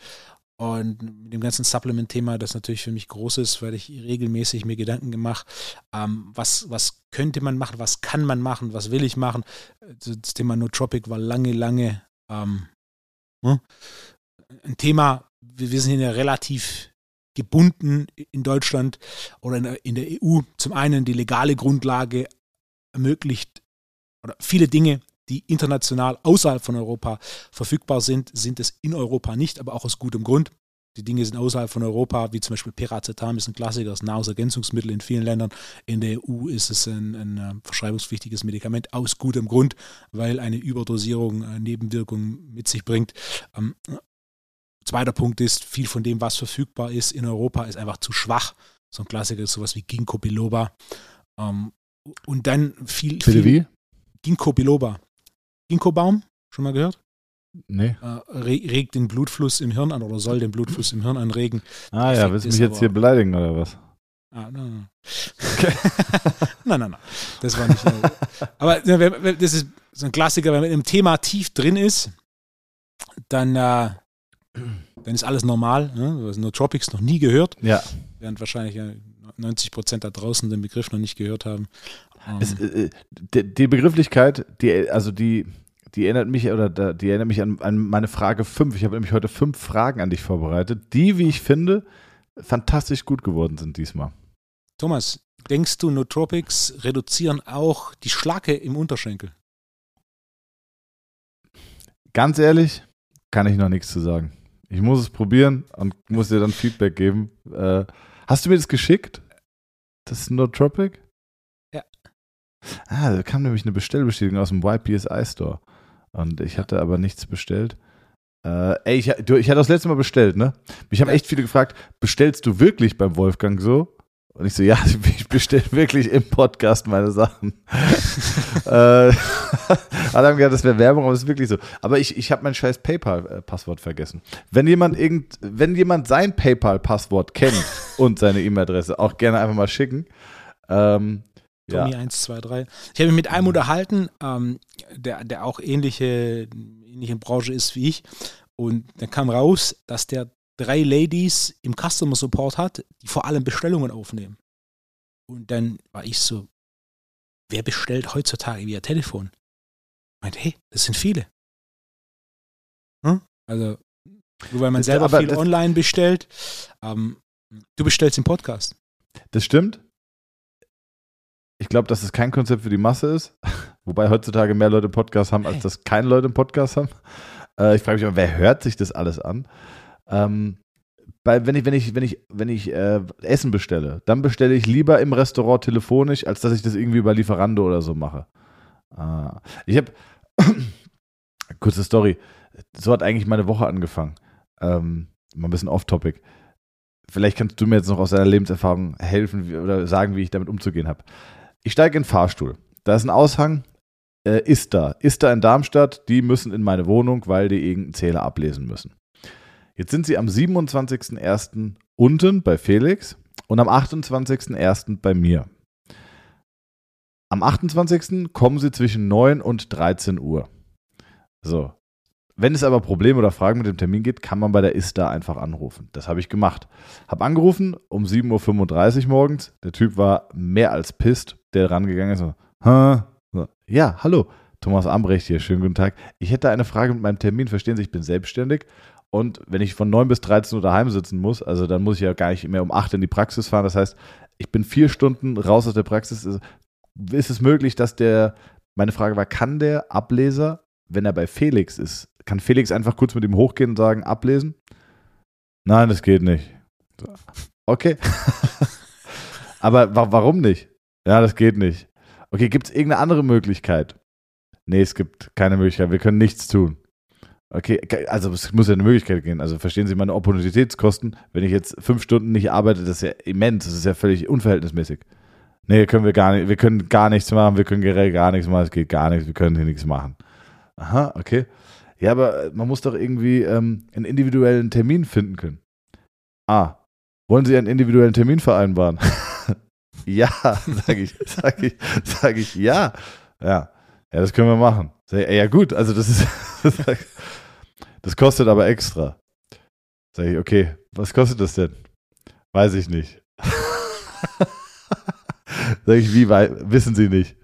Und mit dem ganzen Supplement-Thema, das natürlich für mich groß ist, weil ich regelmäßig mir Gedanken gemacht, ähm, was, was könnte man machen, was kann man machen, was will ich machen. Das Thema Nootropic war lange, lange ähm, hm, ein Thema, wir sind ja relativ gebunden in Deutschland oder in der EU. Zum einen die legale Grundlage ermöglicht oder viele Dinge, die international außerhalb von Europa verfügbar sind, sind es in Europa nicht, aber auch aus gutem Grund. Die Dinge sind außerhalb von Europa, wie zum Beispiel Piracetam ist ein Klassiker, ist ein Nahrungsergänzungsmittel in vielen Ländern. In der EU ist es ein, ein äh, verschreibungspflichtiges Medikament aus gutem Grund, weil eine Überdosierung äh, Nebenwirkungen mit sich bringt. Zweiter Punkt ist, viel von dem, was verfügbar ist in Europa, ist einfach zu schwach. So ein Klassiker ist sowas wie Ginkgo biloba. Ähm, und dann viel. Bitte wie? Ginkgo biloba. Ginkgo-Baum, schon mal gehört? Nee. Äh, re regt den Blutfluss im Hirn an oder soll den Blutfluss im Hirn anregen. Ah ja, Effekt willst du mich jetzt hier beleidigen oder was? Ah, nein, nein. nein, nein, nein. Das war nicht. Aber ja, das ist so ein Klassiker, wenn man im Thema tief drin ist, dann, äh, dann ist alles normal. Ne? Du hast Nootropics noch nie gehört, Ja. während wahrscheinlich äh, 90 Prozent da draußen den Begriff noch nicht gehört haben. Ähm, Es, äh, die, die Begrifflichkeit, die, also die, die erinnert mich oder die erinnert mich an, an meine Frage 5. Ich habe nämlich heute fünf Fragen an dich vorbereitet, die, wie ich finde, fantastisch gut geworden sind diesmal. Thomas, denkst du, Nootropics reduzieren auch die Schlacke im Unterschenkel? Ganz ehrlich, kann ich noch nichts zu sagen. Ich muss es probieren und muss dir dann Feedback geben. Äh, hast du mir das geschickt? Das Nootropic? Ja. Ah, da kam nämlich eine Bestellbestätigung aus dem YPSI Store. Und ich hatte aber nichts bestellt. Äh, ey, ich, du, ich hatte das letzte Mal bestellt, ne? Mich haben echt viele gefragt, bestellst du wirklich beim Wolfgang so? Und ich so, ja, ich bestelle wirklich im Podcast meine Sachen. äh, alle haben gedacht, das wäre Werbung, aber es ist wirklich so. Aber ich, ich habe mein scheiß PayPal-Passwort vergessen. Wenn jemand irgend, wenn jemand sein PayPal-Passwort kennt und seine E-Mail-Adresse, auch gerne einfach mal schicken. Ähm, ja. Tommy 123. Ich habe mich mit einem unterhalten, ähm, der, der auch ähnliche, ähnliche Branche ist wie ich. Und dann kam raus, dass der drei Ladies im Customer Support hat, die vor allem Bestellungen aufnehmen. Und dann war ich so, wer bestellt heutzutage via Telefon? Ich meinte, hey, das sind viele. Hm? Also, nur weil man Das- selber viel das- online bestellt. Ähm, du bestellst im Podcast. Das stimmt. Ich glaube, dass es kein Konzept für die Masse ist. Wobei heutzutage mehr Leute Podcasts haben, als Hey. dass keine Leute einen Podcast haben. Äh, ich frage mich aber, wer hört sich das alles an? Ähm, bei, wenn ich, wenn ich, wenn ich, wenn ich äh, Essen bestelle, dann bestelle ich lieber im Restaurant telefonisch, als dass ich das irgendwie über Lieferando oder so mache. Ah. Ich habe kurze Story. So hat eigentlich meine Woche angefangen. Ähm, mal ein bisschen off-topic. Vielleicht kannst du mir jetzt noch aus deiner Lebenserfahrung helfen wie, oder sagen, wie ich damit umzugehen habe. Ich steige in den Fahrstuhl. Da ist ein Aushang. Äh, ist da. Ist da in Darmstadt. Die müssen in meine Wohnung, weil die irgendeinen Zähler ablesen müssen. Jetzt sind sie am 27.01. unten bei Felix und am 28.01. bei mir. Am 28. kommen sie zwischen 9 und 13 Uhr. So. Wenn es aber Probleme oder Fragen mit dem Termin gibt, kann man bei der ISTA einfach anrufen. Das habe ich gemacht. Habe angerufen um 7.35 Uhr morgens. Der Typ war mehr als pisst, der rangegangen ist. So, ja, hallo, Thomas Ambrecht hier, schönen guten Tag. Ich hätte eine Frage mit meinem Termin. Verstehen Sie, ich bin selbstständig. Und wenn ich von 9 bis 13 Uhr daheim sitzen muss, also dann muss ich ja gar nicht mehr um 8 in die Praxis fahren. Das heißt, ich bin vier Stunden raus aus der Praxis. Ist- Ist es möglich, dass der, meine Frage war, kann der Ableser, wenn er bei Felix ist, kann Felix einfach kurz mit ihm hochgehen und sagen, ablesen? Nein, das geht nicht. Okay. Aber wa warum nicht? Ja, das geht nicht. Okay, gibt es irgendeine andere Möglichkeit? Nee, es gibt keine Möglichkeit. Wir können nichts tun. Okay, also es muss ja eine Möglichkeit gehen. Also verstehen Sie meine Opportunitätskosten? Wenn ich jetzt fünf Stunden nicht arbeite, das ist ja immens. Das ist ja völlig unverhältnismäßig. Nee, können wir gar nicht. Wir können gar nichts machen. Wir können generell gar nichts machen. Es geht gar nichts. Wir können hier nichts machen. Aha, okay. Ja, aber man muss doch irgendwie ähm, einen individuellen Termin finden können. Ah, wollen Sie einen individuellen Termin vereinbaren? ja, sage ich, sage ich, sage ich, ja. Ja, ja, das können wir machen. Ja gut, also das ist, das kostet aber extra. Sage ich, okay, was kostet das denn? Weiß ich nicht. Sag ich, wie, wissen Sie nicht?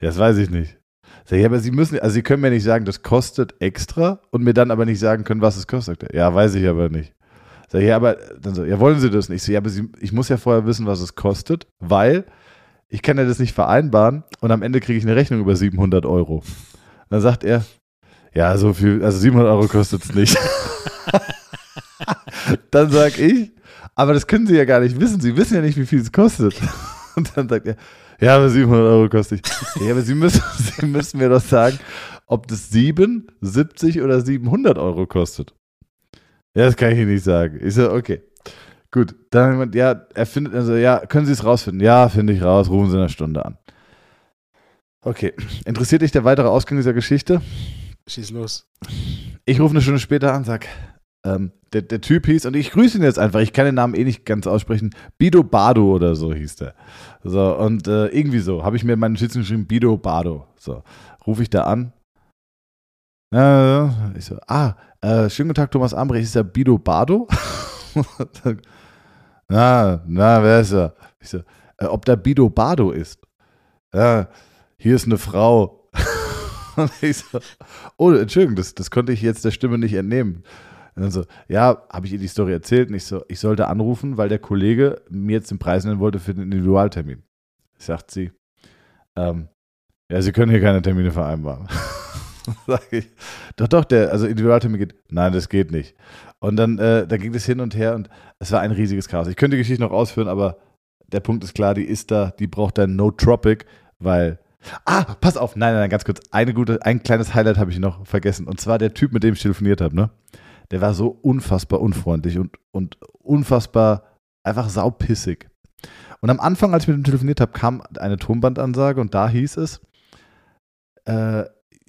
Ja, das weiß ich nicht. Sag ich, aber Sie müssen, also Sie können mir nicht sagen, das kostet extra und mir dann aber nicht sagen können, was es kostet. Ja, weiß ich aber nicht. Sag ich, ja, aber dann so, ja, wollen Sie das nicht? Ich so, ja, aber Sie, ich muss ja vorher wissen, was es kostet, weil ich kann ja das nicht vereinbaren und am Ende kriege ich eine Rechnung über 700 Euro. Dann sagt er, ja, so viel, also 700 Euro kostet es nicht. dann sag ich, aber das können Sie ja gar nicht wissen. Sie wissen ja nicht, wie viel es kostet. Und dann sagt er, ja, aber 700 Euro kostet ich. Ja, aber Sie müssen, Sie müssen mir doch sagen, ob das 7, 70 oder 700 Euro kostet. Ja, das kann ich Ihnen nicht sagen. Ich so, okay. Gut, dann jemand, ja, er findet, also, ja, können Sie es rausfinden? Ja, finde ich raus, rufen Sie in einer Stunde an. Okay, interessiert dich der weitere Ausgang dieser Geschichte? Schieß los. Ich rufe eine Stunde später an, sag, ähm, der, der Typ hieß, und ich grüße ihn jetzt einfach, ich kann den Namen eh nicht ganz aussprechen, Bido Bado oder so hieß der. So, und äh, irgendwie so, habe ich mir in meinen Notizen geschrieben, Bido Bado. So, rufe ich da an. Äh, ich so, ah, äh, schönen guten Tag, Thomas Ambrecht, ist der Bido Bado? na, na, wer ist er? Ich so, äh, ob der Bido Bado ist? Ja, hier ist eine Frau. Und ich so, oh, Entschuldigung, das, das konnte ich jetzt der Stimme nicht entnehmen. Und dann so, ja, habe ich ihr die Story erzählt und ich so, ich sollte anrufen, weil der Kollege mir jetzt den Preis nennen wollte für den Individualtermin. Sagt sie, ähm, ja, Sie können hier keine Termine vereinbaren. Sag ich, doch, doch, der, also Individualtermin geht, nein, das geht nicht. Und dann, äh, dann ging das hin und her und es war ein riesiges Chaos. Ich könnte die Geschichte noch ausführen, aber der Punkt ist klar, die ist da, die braucht dann No Tropic, weil Ah, pass auf, nein, nein, ganz kurz. Eine gute, ein kleines Highlight habe ich noch vergessen. Und zwar der Typ, mit dem ich telefoniert habe, ne? Der war so unfassbar unfreundlich und, und unfassbar einfach saupissig. Und am Anfang, als ich mit ihm telefoniert habe, kam eine Tonbandansage und da hieß es, äh,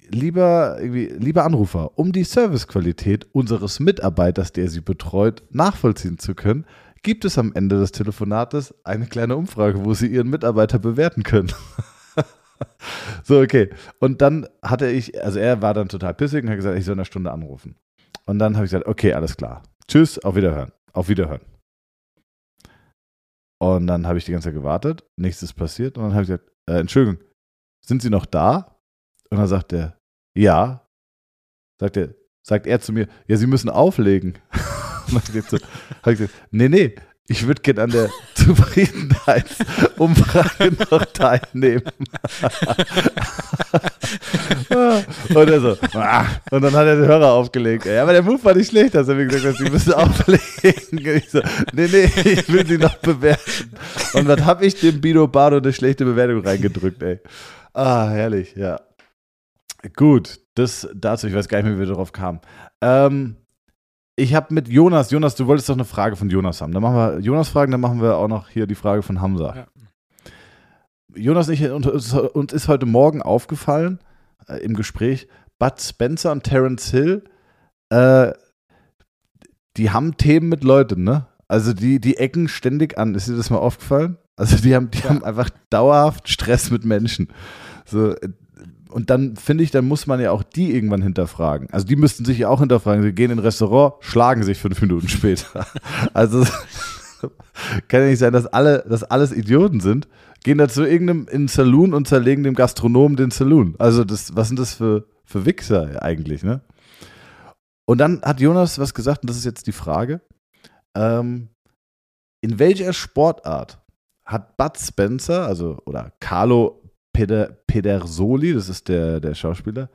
lieber, lieber Anrufer, um die Servicequalität unseres Mitarbeiters, der Sie betreut, nachvollziehen zu können, gibt es am Ende des Telefonates eine kleine Umfrage, wo Sie Ihren Mitarbeiter bewerten können. so, okay. Und dann hatte ich, also er war dann total pissig und hat gesagt, ich soll in einer Stunde anrufen. Und dann habe ich gesagt, okay, alles klar. Tschüss, auf Wiederhören. Auf Wiederhören. Und dann habe ich die ganze Zeit gewartet, nichts ist passiert. Und dann habe ich gesagt, äh, Entschuldigung, sind Sie noch da? Und dann sagt er, ja. Sagt er, sagt er zu mir, ja, Sie müssen auflegen. Habe ich gesagt, nee, nee, ich würde gerne an der Zufriedenheitsumfrage noch teilnehmen. und er so, ah. und dann hat er den Hörer aufgelegt. Ja, aber der Move war nicht schlecht, dass er mir gesagt hat, sie müssen auflegen. Ich so, nee, nee, ich will sie noch bewerten. Und dann habe ich dem Bino Bardo eine schlechte Bewertung reingedrückt, ey. Ah, herrlich, ja. Gut, das dazu, ich weiß gar nicht mehr, wie wir darauf kamen. Ähm, ich habe mit Jonas, Jonas, du wolltest doch eine Frage von Jonas haben. Dann machen wir Jonas Fragen, dann machen wir auch noch hier die Frage von Hamza. Ja. Jonas ich, uns ist heute Morgen aufgefallen äh, im Gespräch, Bud Spencer und Terence Hill, äh, die haben Themen mit Leuten, ne? Also die, die ecken ständig an. Ist dir das mal aufgefallen? Also die haben, die ja. haben einfach dauerhaft Stress mit Menschen. So, äh, und dann finde ich, dann muss man ja auch die irgendwann hinterfragen. Also die müssten sich ja auch hinterfragen. Sie gehen in ein Restaurant, schlagen sich fünf Minuten später. Also kann ja nicht sein, dass alle, dass alles Idioten sind, gehen da zu irgendeinem in Saloon und zerlegen dem Gastronomen den Saloon. Also das, was sind das für, für Wichser eigentlich, ne? Und dann hat Jonas was gesagt, und das ist jetzt die Frage. Ähm, in welcher Sportart hat Bud Spencer, also oder Carlo Peder, Pedersoli, das ist der, der Schauspieler,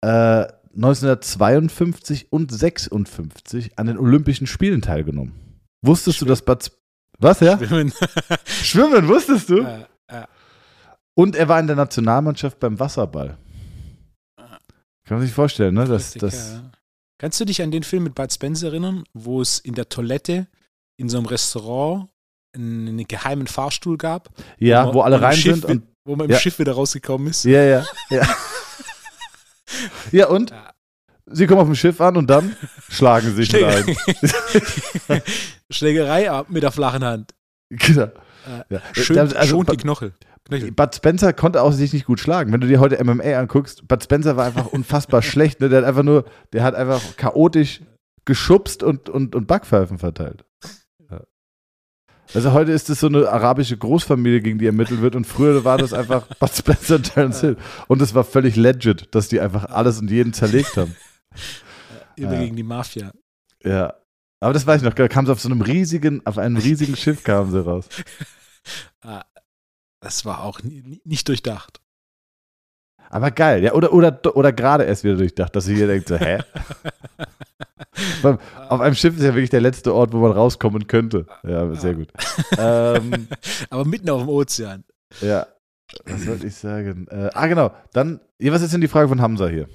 äh, 1952 und 56 an den Olympischen Spielen teilgenommen. Wusstest Schwimmen. du, dass Bud Was, ja? Schwimmen. Schwimmen, wusstest du? Ja, ja. Und er war in der Nationalmannschaft beim Wasserball. Kann man sich vorstellen, ne? Das, das ja. Kannst du dich an den Film mit Bud Spencer erinnern, wo es in der Toilette in so einem Restaurant einen geheimen Fahrstuhl gab? Ja, wo, wo alle rein sind und wo man im ja. Schiff wieder rausgekommen ist. Ja, ja, ja. ja, und? Sie kommen auf dem Schiff an und dann schlagen sie sich Schläge. ein. Schlägerei mit der flachen Hand. Genau. Ja. Schön also, schont die Knochel. Knöchel. Bud Spencer konnte auch sich nicht gut schlagen. Wenn du dir heute MMA anguckst, Bud Spencer war einfach unfassbar schlecht. Ne? Der hat einfach nur, der hat einfach chaotisch geschubst und, und, und Backpfeifen verteilt. Also heute ist es so eine arabische Großfamilie, gegen die ermittelt wird und früher war das einfach Bud Spencer und Terence Hill. Und es war völlig legit, dass die einfach alles und jeden zerlegt haben. Immer ja. gegen die Mafia. Ja. Aber das weiß ich noch, da kam sie auf so einem riesigen, auf einem riesigen Schiff kamen sie raus. Ah, das war auch nicht durchdacht. Aber geil, ja, oder, oder, oder gerade erst wieder durchdacht, dass sie hier denkt, so, hä? Auf einem Schiff ist ja wirklich der letzte Ort, wo man rauskommen könnte. Ja, sehr gut. ähm, Aber mitten auf dem Ozean. ja, was sollte ich sagen? Äh, ah, genau. Dann, was ist denn die Frage von Hamza hier?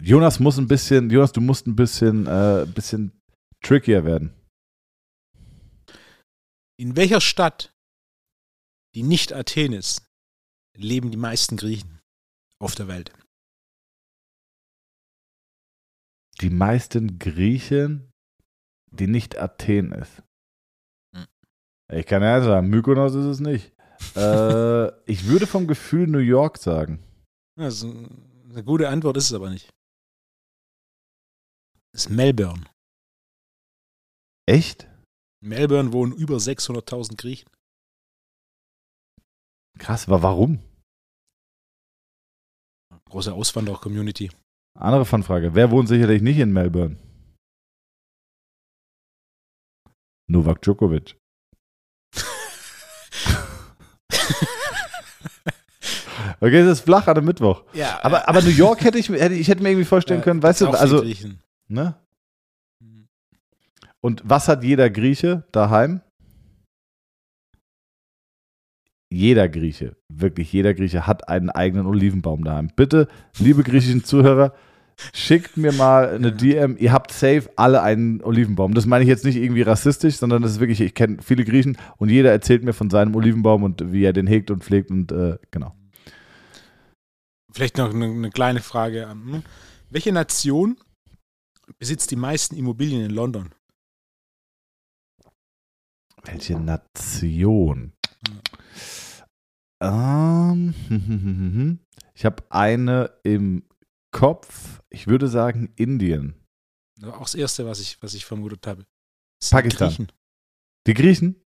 Jonas muss ein bisschen, Jonas, du musst ein bisschen, äh, bisschen trickier werden. In welcher Stadt, die nicht Athen ist, leben die meisten Griechen auf der Welt? Die meisten Griechen, die nicht Athen ist. Hm. Ich kann ja sagen, Mykonos ist es nicht. äh, ich würde vom Gefühl New York sagen. Also, eine gute Antwort ist es aber nicht. Das ist Melbourne. Echt? In Melbourne wohnen über 600.000 Griechen. Krass, aber warum? Große Auswanderer-Community. Andere Fanfrage. Wer wohnt sicherlich nicht in Melbourne? Novak Djokovic. Okay, es ist flach an einem Mittwoch. Ja, Aber, aber New York hätte ich, hätte ich hätte mir irgendwie vorstellen können, weißt du, also, ne? Und was hat jeder Grieche daheim? Jeder Grieche, wirklich jeder Grieche hat einen eigenen Olivenbaum daheim. Bitte, liebe griechischen Zuhörer, schickt mir mal eine DM. Ihr habt safe alle einen Olivenbaum. Das meine ich jetzt nicht irgendwie rassistisch, sondern das ist wirklich, ich kenne viele Griechen und jeder erzählt mir von seinem Olivenbaum und wie er den hegt und pflegt und äh, genau. Vielleicht noch eine, eine kleine Frage. an- Welche Nation besitzt die meisten Immobilien in London? Welche Nation? Ähm, ich habe eine im Kopf. Ich würde sagen Indien. Das war auch das Erste, was ich, was ich vermutet habe. Pakistan. Griechen. Die Griechen?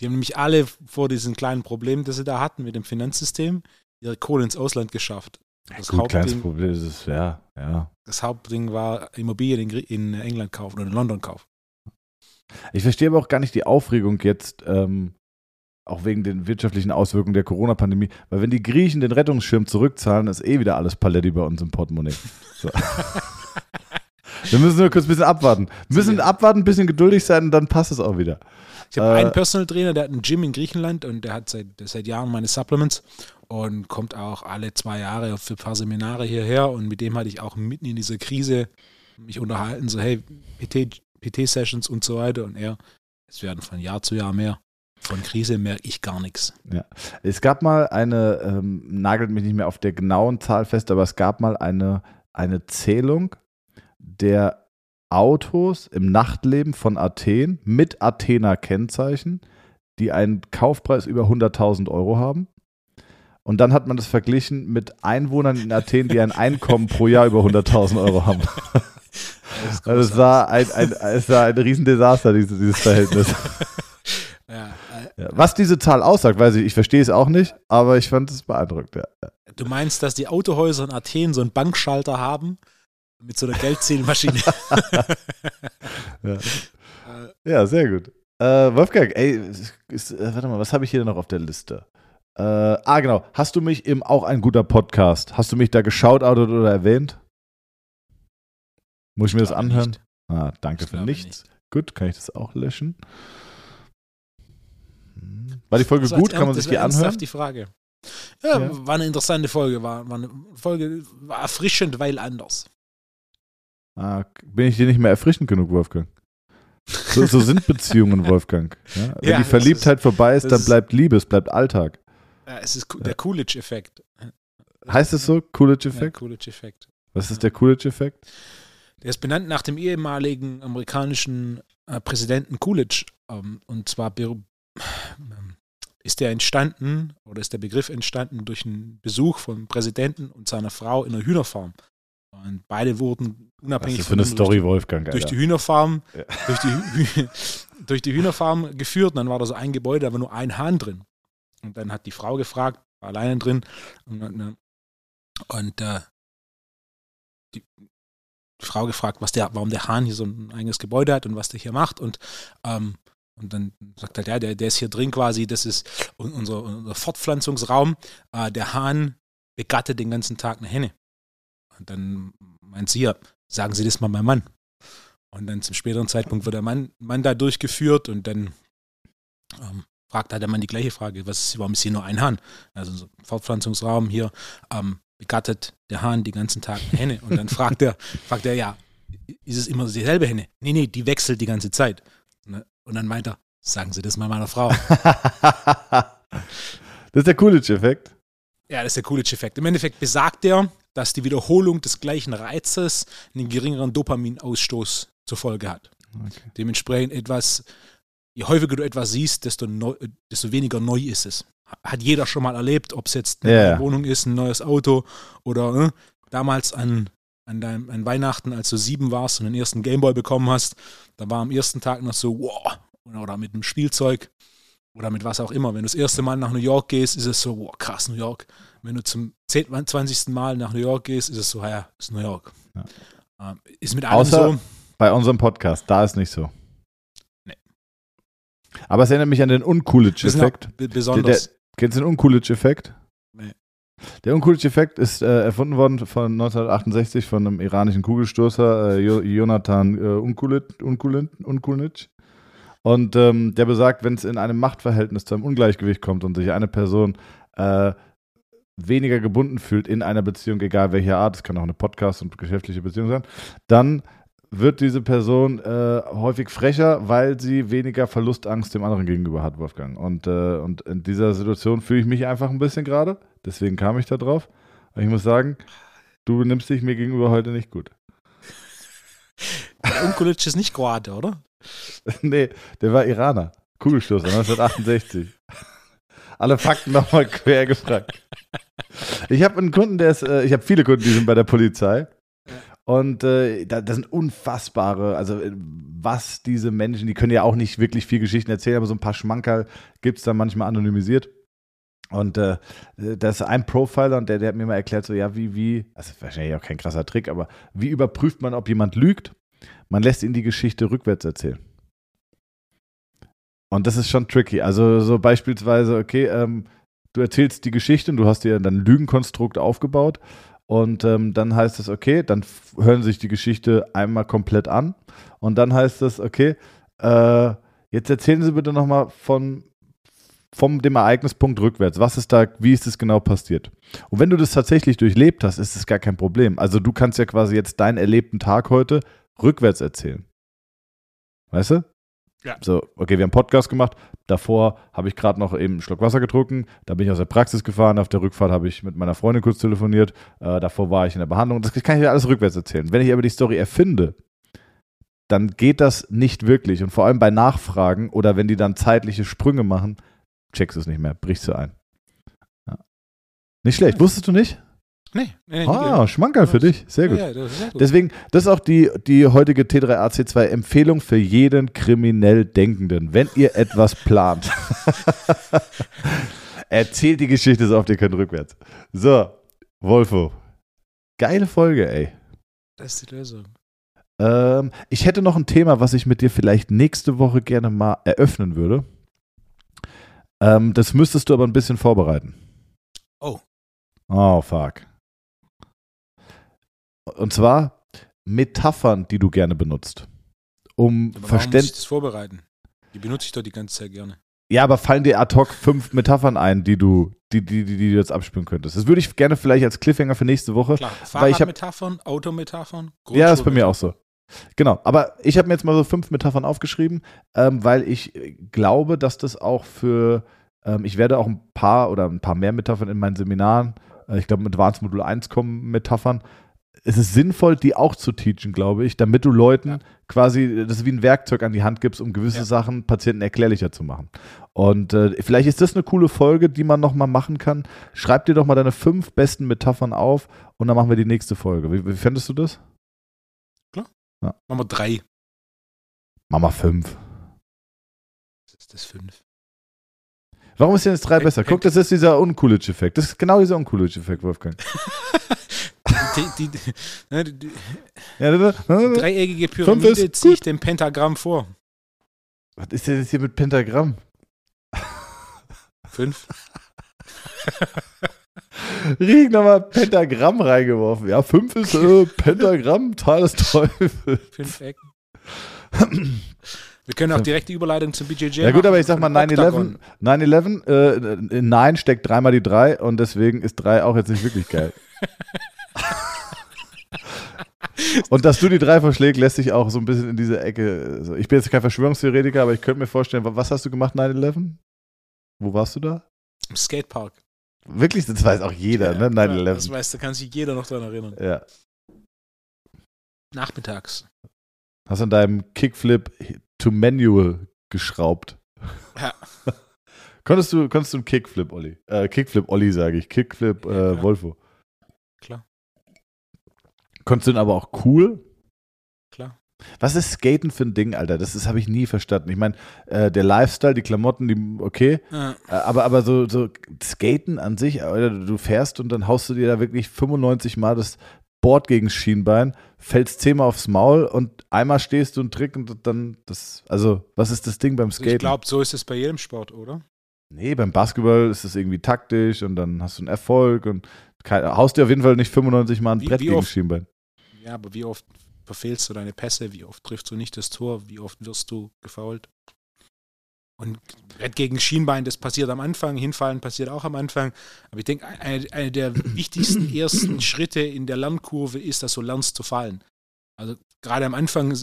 Die haben nämlich alle vor diesen kleinen Problemen, das sie da hatten mit dem Finanzsystem, ihre Kohle ins Ausland geschafft. Das, Gut, kleines Hauptding, Problem ist es, ja, ja. das Hauptding war Immobilien in England kaufen oder in London kaufen. Ich verstehe aber auch gar nicht die Aufregung jetzt, ähm, auch wegen den wirtschaftlichen Auswirkungen der Corona-Pandemie, weil wenn die Griechen den Rettungsschirm zurückzahlen, ist eh wieder alles Paletti bei uns im Portemonnaie. So. Wir müssen nur kurz ein bisschen abwarten. Wir müssen abwarten, ein bisschen geduldig sein und dann passt es auch wieder. Ich habe Äh, einen Personal Trainer, der hat einen Gym in Griechenland und der hat seit, seit Jahren meine Supplements und kommt auch alle zwei Jahre für ein paar Seminare hierher und mit dem hatte ich auch mitten in dieser Krise mich unterhalten, so hey, PT, PT-Sessions und so weiter und er, es werden von Jahr zu Jahr mehr. Von Krise merke ich gar nichts. Es gab mal eine, ähm, nagelt mich nicht mehr auf der genauen Zahl fest, aber es gab mal eine, eine Zählung der Autos im Nachtleben von Athen mit Athener Kennzeichen, die einen Kaufpreis über 100.000 Euro haben. Und dann hat man das verglichen mit Einwohnern in Athen, die ein Einkommen pro Jahr über 100.000 Euro haben. Also es war ein, ein, es war ein Riesendesaster, dieses, dieses Verhältnis. Ja, Ja, was diese Zahl aussagt, weiß ich, ich verstehe es auch nicht, aber ich fand es beeindruckend. Ja. du meinst, dass die Autohäuser in Athen so einen Bankschalter haben mit so einer Geldzählmaschine? Ja, sehr gut. Äh, Wolfgang, ey, ist, äh, warte mal, was habe ich hier noch auf der Liste? Äh, ah, genau. Hast du mich im auch ein guter Podcast? Hast du mich da geschautoutet oder erwähnt? Muss ich mir das anhören? nicht. Ah, danke Ich für nichts. Gut, kann ich das auch löschen? War die Folge war gut? Kann man sich die anhören? die Frage. Ja, Ja. war eine interessante Folge, war, war eine Folge, war erfrischend, weil anders. Ah, bin ich dir nicht mehr erfrischend genug, Wolfgang? So, so sind Beziehungen, Wolfgang. Ja? Wenn Ja, die Verliebtheit vorbei ist, dann ist- bleibt Liebe, es bleibt Alltag. Ja, es ist der Coolidge-Effekt. Heißt es so? Coolidge Ja, Effekt? Coolidge-Effekt. Was ist der Coolidge Effekt? Der ist benannt nach dem ehemaligen amerikanischen äh, Präsidenten Coolidge. Ähm, und zwar ist der entstanden oder ist der Begriff entstanden durch einen Besuch vom Präsidenten und seiner Frau in einer Hühnerfarm. Und beide wurden unabhängig eine voneinander Story, Wolfgang? durch die Hühnerfarm, Ja. durch, die, durch die Hühnerfarm geführt. Und dann war da so ein Gebäude, da war nur ein Hahn drin. Und dann hat die Frau gefragt, war alleine drin. Und, dann, äh, und äh, die, die Frau gefragt, was der, warum der Hahn hier so ein eigenes Gebäude hat und was der hier macht. Und, ähm, und dann sagt er, ja, der, der ist hier drin quasi, das ist un- unser, unser Fortpflanzungsraum. Äh, der Hahn begattet den ganzen Tag eine Henne. Und dann meint sie ja, sagen Sie das mal meinem Mann. Und dann zum späteren Zeitpunkt wird der Mann, Mann da durchgeführt und dann ähm, fragt halt der Mann die gleiche Frage, was ist, warum ist hier nur ein Hahn? Also so Fortpflanzungsraum hier, ähm, begattet der Hahn den ganzen Tag eine Henne. Und dann fragt er, fragt er, ja, ist es immer dieselbe Henne? Nee, nee, die wechselt die ganze Zeit. Und dann meint er, sagen Sie das mal meiner Frau. das ist der Coolidge-Effekt. Ja, das ist der Coolidge-Effekt. Im Endeffekt besagt er, dass die Wiederholung des gleichen Reizes einen geringeren Dopaminausstoß zur Folge hat. Okay. Dementsprechend etwas, je häufiger du etwas siehst, desto, neu, desto weniger neu ist es. Hat jeder schon mal erlebt, ob es jetzt eine Ja. Wohnung ist, ein neues Auto oder äh, damals an, an, deinem, an Weihnachten, als du sieben warst und den ersten Gameboy bekommen hast, da war am ersten Tag noch so, wow, oder mit einem Spielzeug oder mit was auch immer. Wenn du das erste Mal nach New York gehst, ist es so, wow, krass, New York. Wenn du zum 10, 20. Mal nach New York gehst, ist es so, ja, ist New York. Ja. Ähm, ist mit allem Außer- so. Bei unserem Podcast, da ist nicht so. Nee. Aber es erinnert mich an den Uncoolidge-Effekt. be- besonders. Kennst du den Uncoolidge-Effekt? Nee. Der Uncoolidge-Effekt ist äh, erfunden worden von 1968 von einem iranischen Kugelstoßer, äh, Jo- Jonathan äh, Unkulit, Unkulit, Unkulnitsch. Und ähm, der besagt, wenn es in einem Machtverhältnis zu einem Ungleichgewicht kommt und sich eine Person äh, weniger gebunden fühlt in einer Beziehung, egal welcher Art, es kann auch eine Podcast- und geschäftliche Beziehung sein, dann wird diese Person äh, häufig frecher, weil sie weniger Verlustangst dem anderen gegenüber hat, Wolfgang. Und, äh, und in dieser Situation fühle ich mich einfach ein bisschen gerade. Deswegen kam ich da drauf. Und ich muss sagen, du benimmst dich mir gegenüber heute nicht gut. Unkulic ist nicht Kroate, oder? nee, der war Iraner. Kugelstoßer 1968. Alle Fakten nochmal quer gefragt. Ich habe einen Kunden, der ist, äh, ich habe viele Kunden, die sind bei der Polizei. Und äh, da, das sind unfassbare, also äh, was diese Menschen, die können ja auch nicht wirklich viel Geschichten erzählen, aber so ein paar Schmankerl gibt es dann manchmal anonymisiert. Und äh, das ist ein Profiler und der, der hat mir mal erklärt, so ja, wie, wie, also wahrscheinlich auch kein krasser Trick, aber wie überprüft man, ob jemand lügt? Man lässt ihn die Geschichte rückwärts erzählen. Und das ist schon tricky. Also so beispielsweise, okay, ähm, du erzählst die Geschichte und du hast dir dann ein Lügenkonstrukt aufgebaut und ähm, dann heißt es, okay, dann hören sich die Geschichte einmal komplett an und dann heißt es, okay, äh, jetzt erzählen Sie bitte nochmal von vom dem Ereignispunkt rückwärts. Was ist da, wie ist es genau passiert? Und wenn du das tatsächlich durchlebt hast, ist es gar kein Problem. Also du kannst ja quasi jetzt deinen erlebten Tag heute rückwärts erzählen. Weißt du? Ja. So, okay, wir haben einen Podcast gemacht. Davor habe ich gerade noch eben einen Schluck Wasser getrunken. Da bin ich aus der Praxis gefahren. Auf der Rückfahrt habe ich mit meiner Freundin kurz telefoniert. Äh, davor war ich in der Behandlung. Das kann ich ja alles rückwärts erzählen. Wenn ich aber die Story erfinde, dann geht das nicht wirklich. Und vor allem bei Nachfragen oder wenn die dann zeitliche Sprünge machen, checkst du es nicht mehr, brichst du ein. Ja. Nicht schlecht. Wusstest du nicht? Nee, nee, nee. Ah, Schmankerl für dich. Sehr gut. Ja, das sehr gut. Deswegen, das ist auch die, die heutige T3AC2 Empfehlung für jeden kriminell Denkenden. Wenn ihr etwas plant, erzählt die Geschichte so oft ihr könnt rückwärts. So, Wolfo. Geile Folge, ey. das ist die Lösung. Ähm, ich hätte noch ein Thema, was ich mit dir vielleicht nächste Woche gerne mal eröffnen würde. Ähm, das müsstest du aber ein bisschen vorbereiten. Oh. Oh, fuck. Und zwar Metaphern, die du gerne benutzt. Um Verständnis. das vorbereiten? Die benutze ich doch die ganze Zeit gerne. Ja, aber fallen dir ad hoc fünf Metaphern ein, die du, die, die, die, die du jetzt abspielen könntest? Das würde ich gerne vielleicht als Cliffhanger für nächste Woche. Klar, Fahrradmetaphern, Autometaphern, Ja, ist bei mir auch so. Genau, aber ich habe mir jetzt mal so fünf Metaphern aufgeschrieben, ähm, weil ich äh, glaube, dass das auch für, ähm, ich werde auch ein paar oder ein paar mehr Metaphern in meinen Seminaren, äh, ich glaube mit Advanced Modul 1 kommen Metaphern. Es ist sinnvoll, die auch zu teachen, glaube ich, damit du Leuten Ja. quasi, das ist wie ein Werkzeug an die Hand gibst, um gewisse Ja. Sachen Patienten erklärlicher zu machen. Und äh, vielleicht ist das eine coole Folge, die man nochmal machen kann. Schreib dir doch mal deine fünf besten Metaphern auf und dann machen wir die nächste Folge. Wie, wie fändest du das? Machen wir drei. Mach mal fünf. Das ist das fünf. Warum ist denn jetzt drei besser? Guck, das ist dieser Uncoolidge-Effekt. Das ist genau dieser Uncoolidge-Effekt, Wolfgang. die, die, ne, die, die Ja, da- da- dreieckige Pyramide ziehe ich dem Pentagramm vor. Was ist denn jetzt hier mit Pentagramm? Fünf. Riech nochmal Pentagramm reingeworfen. Ja, fünf ist äh, Pentagramm, Teil des Teufels. Fünf Ecken. Wir können auch direkt die Überleitung zum BJJ Ja gut, machen, aber ich sag mal von 9-11, 9-11, äh, in 9 steckt dreimal die 3 und deswegen ist 3 auch jetzt nicht wirklich geil. und dass du die 3 verschlägt, lässt sich auch so ein bisschen in diese Ecke. Also ich bin jetzt kein Verschwörungstheoretiker, aber ich könnte mir vorstellen, wa- was hast du gemacht 9-11? Wo warst du da? Im Skatepark. Wirklich, das weiß auch jeder, Ja, ne? klar, Das 9-11. weiß, da kann sich jeder noch dran erinnern. Ja. Nachmittags. Hast an deinem Kickflip to Manual geschraubt. Ja. Konntest du, konntest du einen Kickflip, Olli? Äh, Kickflip, Olli, sage ich. Kickflip, Ja, äh, klar. Wolfo. Klar. Konntest du ihn aber auch cool? Was ist Skaten für ein Ding, Alter? Das, das habe ich nie verstanden. Ich meine, äh, der Lifestyle, die Klamotten, die, okay. Äh, Äh, aber, aber so, so Skaten an sich, Alter, du fährst und dann haust du dir da wirklich 95 Mal das Board gegen das Schienbein, fällst zehnmal aufs Maul und einmal stehst du einen Trick und dann das, also, was ist das Ding beim Skaten? ich glaube, so ist es bei jedem Sport, oder? Nee, beim Basketball ist es irgendwie taktisch und dann hast du einen Erfolg und kein, haust dir auf jeden Fall nicht 95 Mal ein Wie- Brett wie gegen das oft? Schienbein. Ja, aber wie oft verfehlst du deine Pässe? Wie oft triffst du nicht das Tor? Wie oft wirst du gefoult? Und Brett gegen Schienbein, das passiert am Anfang, hinfallen passiert auch am Anfang. Aber ich denke, eine, eine der wichtigsten ersten Schritte in der Lernkurve ist, dass du lernst zu fallen. Also gerade am Anfang.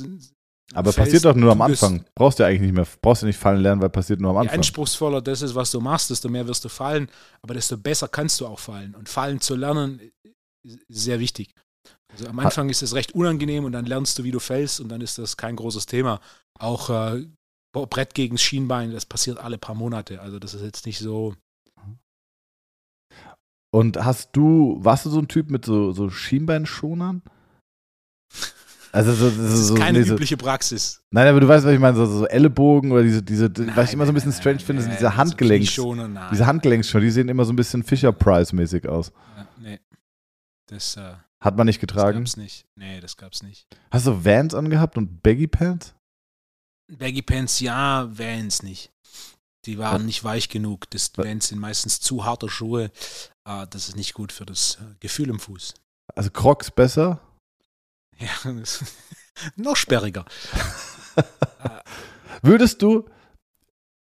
Aber fällst passiert doch nur am Anfang. Brauchst du ja eigentlich nicht mehr, brauchst du nicht fallen lernen, weil passiert nur am Je Anfang. anspruchsvoller das ist, was du machst, desto mehr wirst du fallen, aber desto besser kannst du auch fallen. Und fallen zu lernen ist sehr wichtig. Also am Anfang ist es recht unangenehm und dann lernst du, wie du fällst und dann ist das kein großes Thema. Auch äh, Brett gegen Schienbein, das passiert alle paar Monate. Also das ist jetzt nicht so. Und hast du, warst du so ein Typ mit so, so Schienbeinschonern? Also so, so, Das ist so, keine nee, übliche Praxis. Nein, aber du weißt, was ich meine, so, so Ellenbogen oder diese, diese, Nein, was ich immer so ein bisschen nein, strange nein, finde, sind diese Handgelenks, diese Handgelenks die sehen immer so ein bisschen Fisher-Price-mäßig aus. Ja, nee. Das, äh, Hat man nicht das getragen. gab's nicht. Nee, das gab's nicht. Hast du Vans angehabt und Baggy Pants? Baggy Pants ja, Vans nicht. Die waren nicht weich genug. Das Was? Vans sind meistens zu harte Schuhe. Ah, das ist nicht gut für das äh, Gefühl im Fuß. Also Crocs besser? Ja, das noch sperriger. Würdest du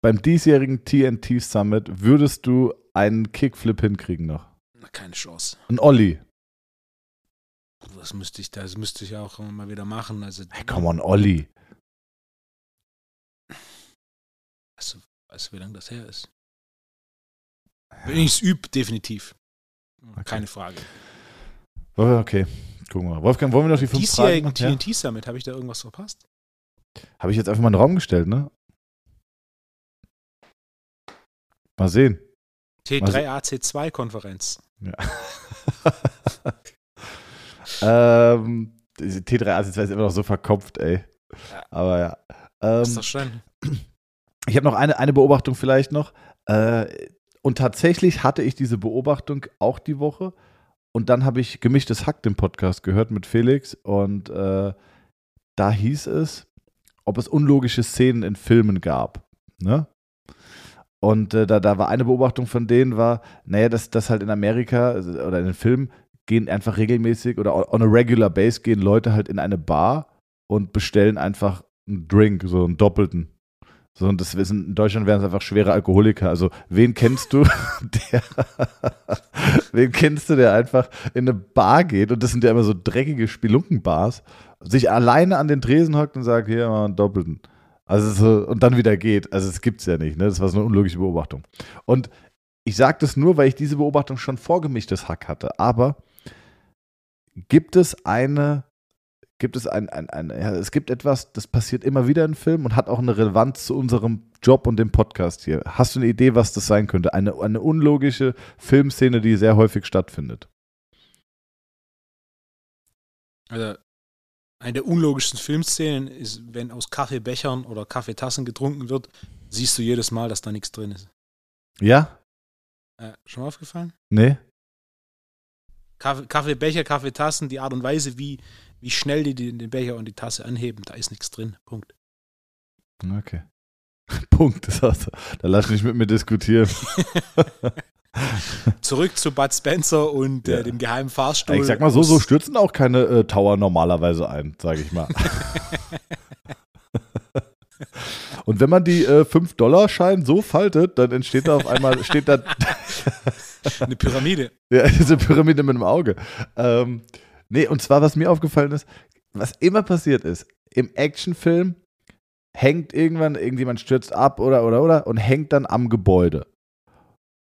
beim diesjährigen TNT Summit, würdest du einen Kickflip hinkriegen noch? Keine Chance. Ein Olli. Das müsste ich, das müsste ich auch mal wieder machen. Also, Hey, come on, Olli. weißt, du, weißt du, wie lange das her ist? Wenn ich es übe, definitiv. Keine Frage. Okay, gucken wir mal. Wolfgang, wollen wir noch die fünf Diesjährigen Fragen? Ja? TNT Summit, habe ich da irgendwas verpasst? Habe ich jetzt einfach mal in den Raum gestellt, ne? Mal sehen. T3AC2-Konferenz. Ja. ähm, diese T3A ist immer noch so verkopft, ey. Ja. Aber ja. Ist Ähm, doch schön. ich habe noch eine, eine Beobachtung vielleicht noch. Äh, und tatsächlich hatte ich diese Beobachtung auch die Woche. Und dann habe ich gemischtes Hack den Podcast gehört mit Felix. Und äh, da hieß es, ob es unlogische Szenen in Filmen gab. Ne? Und äh, da, da war eine Beobachtung von denen, war, naja, dass das halt in Amerika also, oder in den Filmen gehen einfach regelmäßig oder on a regular base gehen Leute halt in eine Bar und bestellen einfach einen Drink, so einen doppelten. So, und das wissen, in Deutschland wären es einfach schwere Alkoholiker. Also, wen kennst du, der, wen kennst du, der einfach in eine Bar geht und das sind ja immer so dreckige Spelunkenbars, sich alleine an den Tresen hockt und sagt, hier mal einen doppelten. Also so, und dann wieder geht. Also, es gibt's ja nicht, ne? Das war so eine unlogische Beobachtung. Und ich sage das nur, weil ich diese Beobachtung schon vorgemischtes Hack hatte. Aber gibt es eine gibt es ein, ein, ein ja, es gibt etwas, das passiert immer wieder in Filmen und hat auch eine Relevanz zu unserem Job und dem Podcast hier. Hast du eine Idee, was das sein könnte? Eine, eine unlogische Filmszene, die sehr häufig stattfindet. Also, eine der unlogischsten Filmszenen ist, wenn aus Kaffeebechern oder Kaffeetassen getrunken wird, siehst du jedes Mal, dass da nichts drin ist. Ja? Äh, schon aufgefallen? Nee? Kaffee, Kaffeebecher, Kaffeetassen, die Art und Weise, wie, wie schnell die den Becher und die Tasse anheben, da ist nichts drin. Punkt. Okay. Punkt. Das heißt, da lass mich mit mir diskutieren. Zurück zu Bud Spencer und äh, Ja. dem geheimen Fahrstuhl. Ich sag mal so, so stürzen auch keine äh, Tower normalerweise ein, sage ich mal. Und wenn man die äh, 5-Dollar-Schein so faltet, dann entsteht da auf einmal, steht da eine Pyramide. ja, diese Pyramide mit dem Auge. Ähm, nee, und zwar, was mir aufgefallen ist, was immer passiert ist, im Actionfilm hängt irgendwann, irgendjemand stürzt ab oder, oder, oder und hängt dann am Gebäude.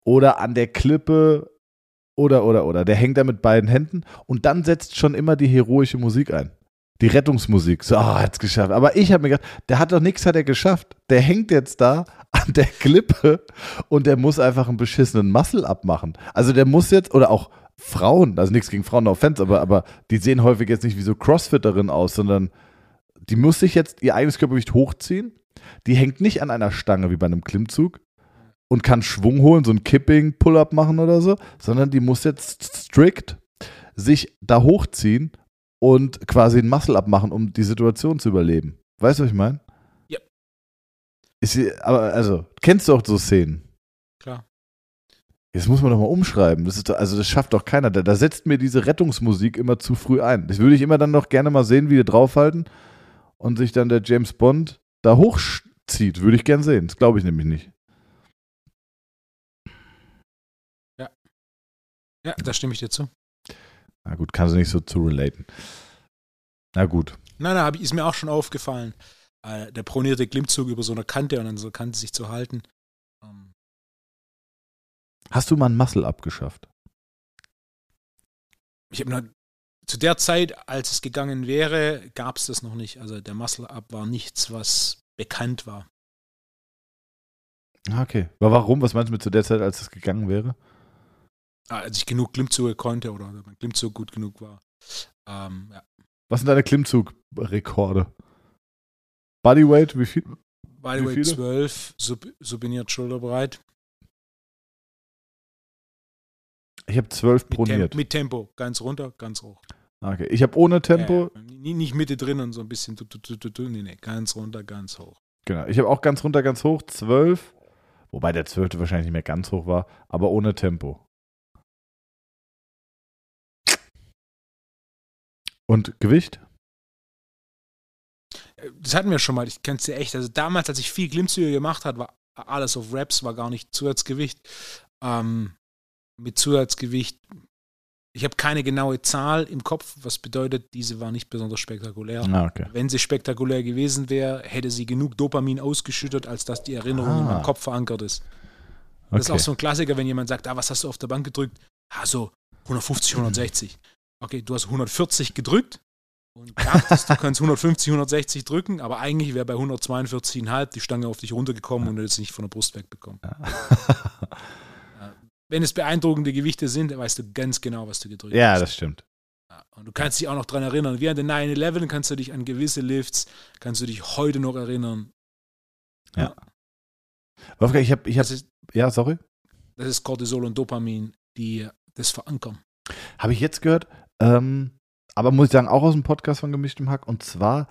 Oder an der Klippe oder, oder, oder. Der hängt da mit beiden Händen und dann setzt schon immer die heroische Musik ein. Die Rettungsmusik. So, ah, hat's geschafft. Aber ich habe mir gedacht, der hat doch nichts, hat er geschafft. Der hängt jetzt da an der Klippe und der muss einfach einen beschissenen Muscle abmachen. Also der muss jetzt, oder auch Frauen, also nichts gegen Frauen, no offense, aber, aber die sehen häufig jetzt nicht wie so Crossfitterin aus, sondern die muss sich jetzt ihr eigenes Körpergewicht hochziehen. Die hängt nicht an einer Stange wie bei einem Klimmzug und kann Schwung holen, so ein Kipping, Pull-up machen oder so, sondern die muss jetzt strikt sich da hochziehen und quasi ein Muscle abmachen, um die Situation zu überleben. Weißt du, was ich meine? Ja. Ist aber also, kennst du auch so Szenen? Klar. Jetzt muss man doch mal umschreiben. Das ist doch, also das schafft doch keiner. Da, da setzt mir diese Rettungsmusik immer zu früh ein. Das würde ich immer dann noch gerne mal sehen, wie die draufhalten und sich dann der James Bond da hochzieht. Würde ich gern sehen. Das glaube ich nämlich nicht. Ja, da stimme ich dir zu. Na gut, kannst du nicht so zu relaten. Na gut. Nein, nein, ist mir auch schon aufgefallen. Äh, der pronierte Klimmzug über so einer Kante und an so einer Kante sich zu halten. Ähm, Hast du mal ein Muscle abgeschafft? ich habe noch zu der Zeit, als es gegangen wäre, gab es das noch nicht. Also der Muscle-Up war nichts, was bekannt war. Ah, Okay. Aber warum? Was meinst du mit zu der Zeit, als es gegangen wäre? Ah, Als ich genug Klimmzüge konnte oder mein Klimmzug gut genug war. Ähm, ja. Was sind deine Klimmzug-Rekorde? Bodyweight, wie viel? Bodyweight viele? 12, sub, supiniert schulterbreit. Ich habe zwölf Mit, Tem proniert. mit Tempo. Ganz runter, ganz hoch. Okay. Ich habe ohne Tempo, nie- nicht Mitte drin und so ein bisschen. Tu, tu, tu. Nee, nee, ganz runter, ganz hoch. genau. Ich habe auch ganz runter, ganz hoch, zwölf. Wobei der zwölfte wahrscheinlich nicht mehr ganz hoch war, aber ohne Tempo. Und Gewicht? Das hatten wir schon mal, ich kenne es dir echt. Also damals, als ich viel Klimmzüge gemacht habe, war alles auf Reps, war gar nicht Zusatzgewicht. Ähm, mit Zusatzgewicht, ich habe keine genaue Zahl im Kopf, was bedeutet, diese war nicht besonders spektakulär. Ah, okay. Wenn sie spektakulär gewesen wäre, hätte sie genug Dopamin ausgeschüttet, als dass die Erinnerung in Ah. meinem Kopf verankert ist. Das ist okay. auch so ein Klassiker, wenn jemand sagt, ah, was hast du auf der Bank gedrückt? Ah, so 150, 160. Okay, du hast 140 gedrückt und dachtest, du kannst 150, 160 drücken, aber eigentlich wäre bei 142,5 die Stange auf dich runtergekommen und du hättest nicht von der Brust wegbekommen. Wenn es beeindruckende Gewichte sind, dann weißt du ganz genau, was du gedrückt ja, hast. das stimmt. Ja, Und du kannst dich auch noch dran erinnern. Während der 9-11 kannst du dich an gewisse Lifts, kannst du dich heute noch erinnern. Wolfgang, ich habe, ich ist, ja, sorry. das ist Cortisol und Dopamin, die das verankern. Habe ich jetzt gehört, ähm, aber muss ich sagen, auch aus dem Podcast von Gemischtem Hack. Und zwar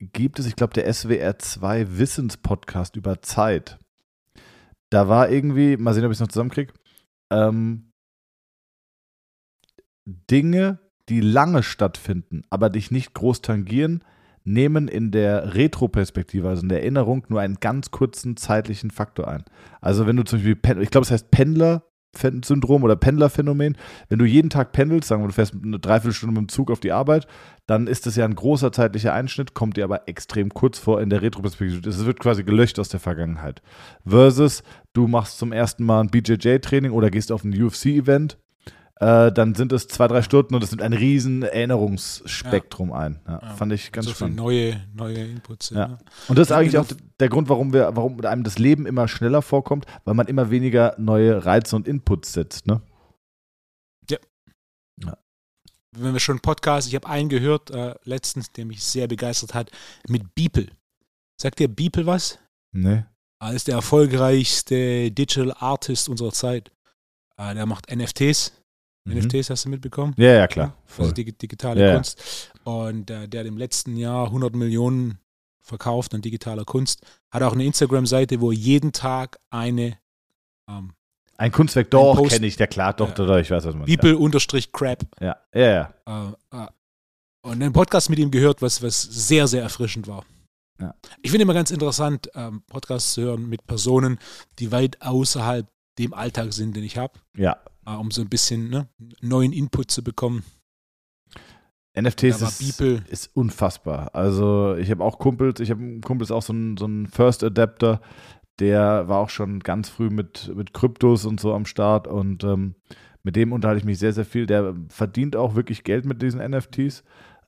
gibt es, ich glaube, der SWR 2 Wissenspodcast über Zeit. Da war irgendwie, mal sehen, ob ich es noch zusammenkriege, ähm, Dinge, die lange stattfinden, aber dich nicht groß tangieren, nehmen in der Retroperspektive, also in der Erinnerung, nur einen ganz kurzen zeitlichen Faktor ein. Also wenn du zum Beispiel, ich glaube, es heißt Pendler-Syndrom oder Pendlerphänomen, wenn du jeden Tag pendelst, sagen wir, du fährst eine Dreiviertelstunde mit dem Zug auf die Arbeit, dann ist das ja ein großer zeitlicher Einschnitt, kommt dir aber extrem kurz vor in der Retroperspektive. Es wird quasi gelöscht aus der Vergangenheit. Versus, du machst zum ersten Mal ein BJJ-Training oder gehst auf ein UFC-Event, äh, dann sind es zwei, drei Stunden und es nimmt ein riesen Erinnerungsspektrum ein. Ja, Ja, Fand ich ganz so viele spannend. neue, neue Inputs. Ja. Ja. Und das ist Ja, eigentlich auch der Grund, warum wir, warum einem das Leben immer schneller vorkommt, weil man immer weniger neue Reize und Inputs setzt, ne? Wenn wir schon Podcast, ich habe einen gehört äh, letztens, der mich sehr begeistert hat, mit Beeple. Sagt dir Beeple was? Nee. Er ist der erfolgreichste Digital Artist unserer Zeit. Äh, der macht NFTs. Mhm. NFTs hast du mitbekommen? Ja, ja, klar. Also Voll. dig digitale Ja, ja. Kunst. Und äh, der hat im letzten Jahr 100 Millionen verkauft an digitaler Kunst. Hat auch eine Instagram-Seite, wo er jeden Tag eine, ähm, Ein Kunstwerk, doch, kenne ich, der klar, doch, ja. doch, ich weiß, was man People ja. unterstrich Crap. Ja, ja, ja. Äh, äh, und einen Podcast mit ihm gehört, was, was sehr, sehr erfrischend war. Ja. Ich finde immer ganz interessant, ähm, Podcasts zu hören mit Personen, die weit außerhalb dem Alltag sind, den ich habe. Ja. Äh, um so ein bisschen ne, neuen Input zu bekommen. NFTs ist, ist, unfassbar. Also ich habe auch Kumpels, ich habe Kumpels auch so einen, so First Adapter, der war auch schon ganz früh mit, mit Kryptos und so am Start und ähm, mit dem unterhalte ich mich sehr, sehr viel. Der verdient auch wirklich Geld mit diesen NFTs.